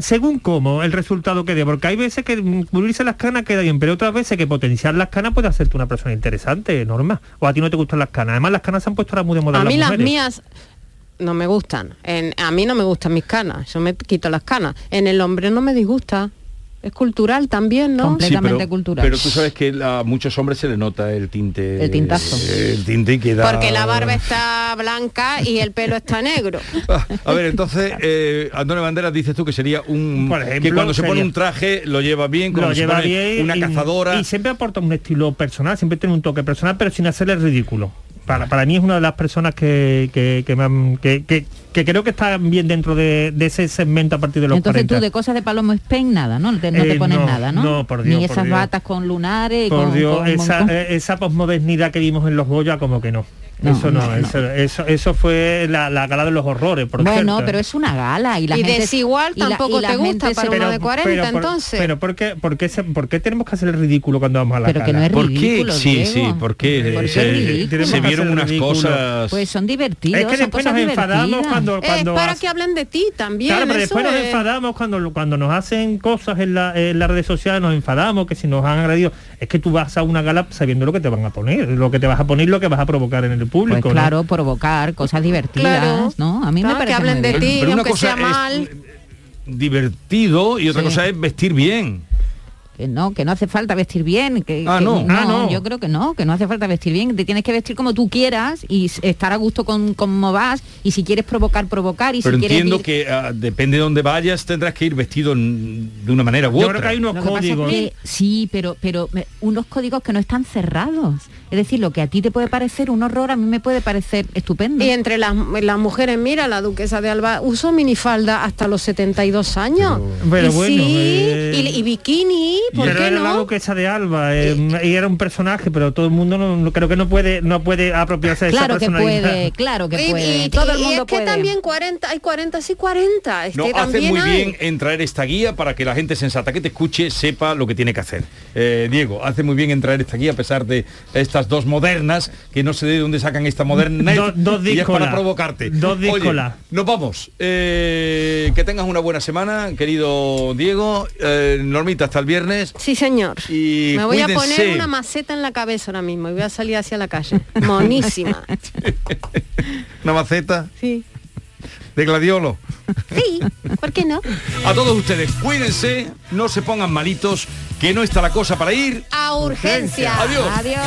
Speaker 11: según cómo el resultado que dé, porque hay veces que cubrirse las canas queda bien, pero otras veces que potenciar las canas puede hacerte una persona interesante, Norma. O a ti no te gustan las canas. Además las canas se han puesto ahora muy de moda
Speaker 12: A mí las mías no me gustan. En- a mí no me gustan mis canas. Yo me quito las canas. En el hombre no me disgusta. Es cultural también, ¿no?
Speaker 10: Completamente cultural.
Speaker 9: Pero tú sabes que a muchos hombres se le nota el tinte.
Speaker 10: El tintazo.
Speaker 9: El tinte que da.
Speaker 12: Porque la barba está blanca y el pelo está negro.
Speaker 9: Ah, A ver, entonces, eh, Antonio Banderas dices tú que sería un...
Speaker 11: Por ejemplo,
Speaker 9: que cuando se pone
Speaker 11: sería-
Speaker 9: un traje lo lleva bien,
Speaker 11: lo lleva
Speaker 9: pone
Speaker 11: bien
Speaker 9: una
Speaker 11: y-
Speaker 9: cazadora...
Speaker 11: y siempre aporta un estilo personal siempre tiene un toque personal pero sin hacerle ridículo para, para mí es una de las personas que, que, que me han- que- que- que creo que está bien dentro de, de ese segmento a partir de los
Speaker 10: Entonces
Speaker 11: 40
Speaker 10: tú de cosas de Palomo Spain nada, ¿no? Te- no te
Speaker 11: Eh,
Speaker 10: pones
Speaker 11: no,
Speaker 10: nada, ¿no?
Speaker 11: no, por Dios,
Speaker 10: Ni
Speaker 11: por
Speaker 10: esas
Speaker 11: Dios.
Speaker 10: batas con lunares.
Speaker 11: por
Speaker 10: con,
Speaker 11: Dios
Speaker 10: con-
Speaker 11: esa,
Speaker 10: con-
Speaker 11: eh, esa posmodernidad que vimos en los Goya como que no,
Speaker 10: No,
Speaker 11: eso no,
Speaker 10: no, no.
Speaker 11: Eso, eso fue la, la gala de los horrores por
Speaker 10: Bueno,
Speaker 11: cierto.
Speaker 10: pero es una gala y la
Speaker 12: Y
Speaker 10: gente
Speaker 12: desigual
Speaker 10: y la-
Speaker 12: tampoco
Speaker 10: y la
Speaker 12: te gusta para
Speaker 10: se-
Speaker 12: uno de 40
Speaker 11: por-
Speaker 12: entonces.
Speaker 11: pero ¿por qué, por, qué se- por qué tenemos que hacer el ridículo cuando vamos a la
Speaker 10: Pero que
Speaker 11: gala?
Speaker 10: no es
Speaker 9: ¿Por qué? Sí,
Speaker 10: Diego.
Speaker 9: sí, porque
Speaker 10: ¿Por qué
Speaker 9: se,
Speaker 11: que
Speaker 9: vieron unas
Speaker 11: ridículo.
Speaker 9: cosas...
Speaker 10: Pues son divertidos.
Speaker 11: Es que después nos enfadamos
Speaker 10: divertidas.
Speaker 11: cuando,
Speaker 12: Eh,
Speaker 11: cuando
Speaker 12: para que hablen de ti también.
Speaker 11: Claro, pero después nos enfadamos cuando, cuando nos hacen cosas en, la- en las redes sociales, nos enfadamos, que si nos han agredido. Es que tú vas a una gala sabiendo lo que te van a poner, lo que te vas a poner, lo que vas a provocar en el público.
Speaker 10: Pues
Speaker 11: ¿no?
Speaker 10: claro, provocar cosas divertidas,
Speaker 12: Claro.
Speaker 10: ¿no? A mí
Speaker 12: Claro,
Speaker 10: me parece
Speaker 12: que hablen
Speaker 10: muy
Speaker 12: de ti,
Speaker 9: Pero una
Speaker 12: aunque
Speaker 9: cosa
Speaker 12: sea
Speaker 9: es
Speaker 12: mal.
Speaker 9: divertido y otra
Speaker 10: Sí.
Speaker 9: cosa es vestir bien.
Speaker 10: que no, que no hace falta vestir bien, que,
Speaker 9: Ah,
Speaker 10: que
Speaker 9: no. Ah, no.
Speaker 10: yo creo que no, que no hace falta vestir bien, te tienes que vestir como tú quieras y estar a gusto con cómo vas y si quieres provocar, provocar y
Speaker 9: Pero
Speaker 10: si quieres
Speaker 9: entiendo
Speaker 10: ir-
Speaker 9: que ah, depende de dónde vayas, tendrás que ir vestido de una manera u
Speaker 11: Yo
Speaker 9: otra.
Speaker 11: creo que hay unos
Speaker 10: Lo que pasa es
Speaker 11: códigos.
Speaker 10: que- sí, pero, pero me- unos códigos que no están cerrados. Es decir, lo que a ti te puede parecer un horror, a mí me puede parecer estupendo.
Speaker 12: Y entre las, las mujeres, mira, la duquesa de Alba usó minifalda hasta los 72 años.
Speaker 11: Pero
Speaker 12: y
Speaker 11: bueno,
Speaker 12: sí,
Speaker 11: eh,
Speaker 12: y, y bikini, ¿por
Speaker 11: pero
Speaker 12: qué
Speaker 11: era la
Speaker 12: no?
Speaker 11: duquesa de Alba eh, y era un personaje pero todo el mundo no, no- creo que no puede no puede apropiarse de
Speaker 10: Claro
Speaker 11: esa
Speaker 10: que
Speaker 11: personalidad
Speaker 10: puede, claro que puede.
Speaker 12: y-
Speaker 10: Todo el
Speaker 12: y
Speaker 10: mundo
Speaker 12: es que
Speaker 10: puede.
Speaker 12: también 40, hay 40 y 40. Es
Speaker 9: No,
Speaker 12: que
Speaker 9: hace
Speaker 12: también
Speaker 9: muy
Speaker 12: hay.
Speaker 9: bien en traer esta guía para que la gente sensata que te escuche sepa lo que tiene que hacer. Eh, Diego, hace muy bien en traer esta guía a pesar de estas dos modernas, que no sé de dónde sacan esta moderna
Speaker 11: Do- dos
Speaker 9: y es
Speaker 11: díscolas.
Speaker 9: para provocarte.
Speaker 11: Dos
Speaker 9: Oye,
Speaker 11: díscolas.
Speaker 9: nos vamos. Eh, que tengas una buena semana, querido Diego. Eh, Normita, hasta el viernes.
Speaker 12: Sí, señor.
Speaker 9: Y
Speaker 12: Me voy a poner una maceta en la cabeza ahora mismo y voy a salir hacia la calle. Monísima.
Speaker 9: Una maceta
Speaker 12: Sí.
Speaker 9: De gladiolo.
Speaker 12: Sí, ¿por qué no?
Speaker 9: A todos ustedes, cuídense, no se pongan malitos, que no está la cosa para ir.
Speaker 12: A urgencia.
Speaker 9: Adiós.
Speaker 12: Adiós.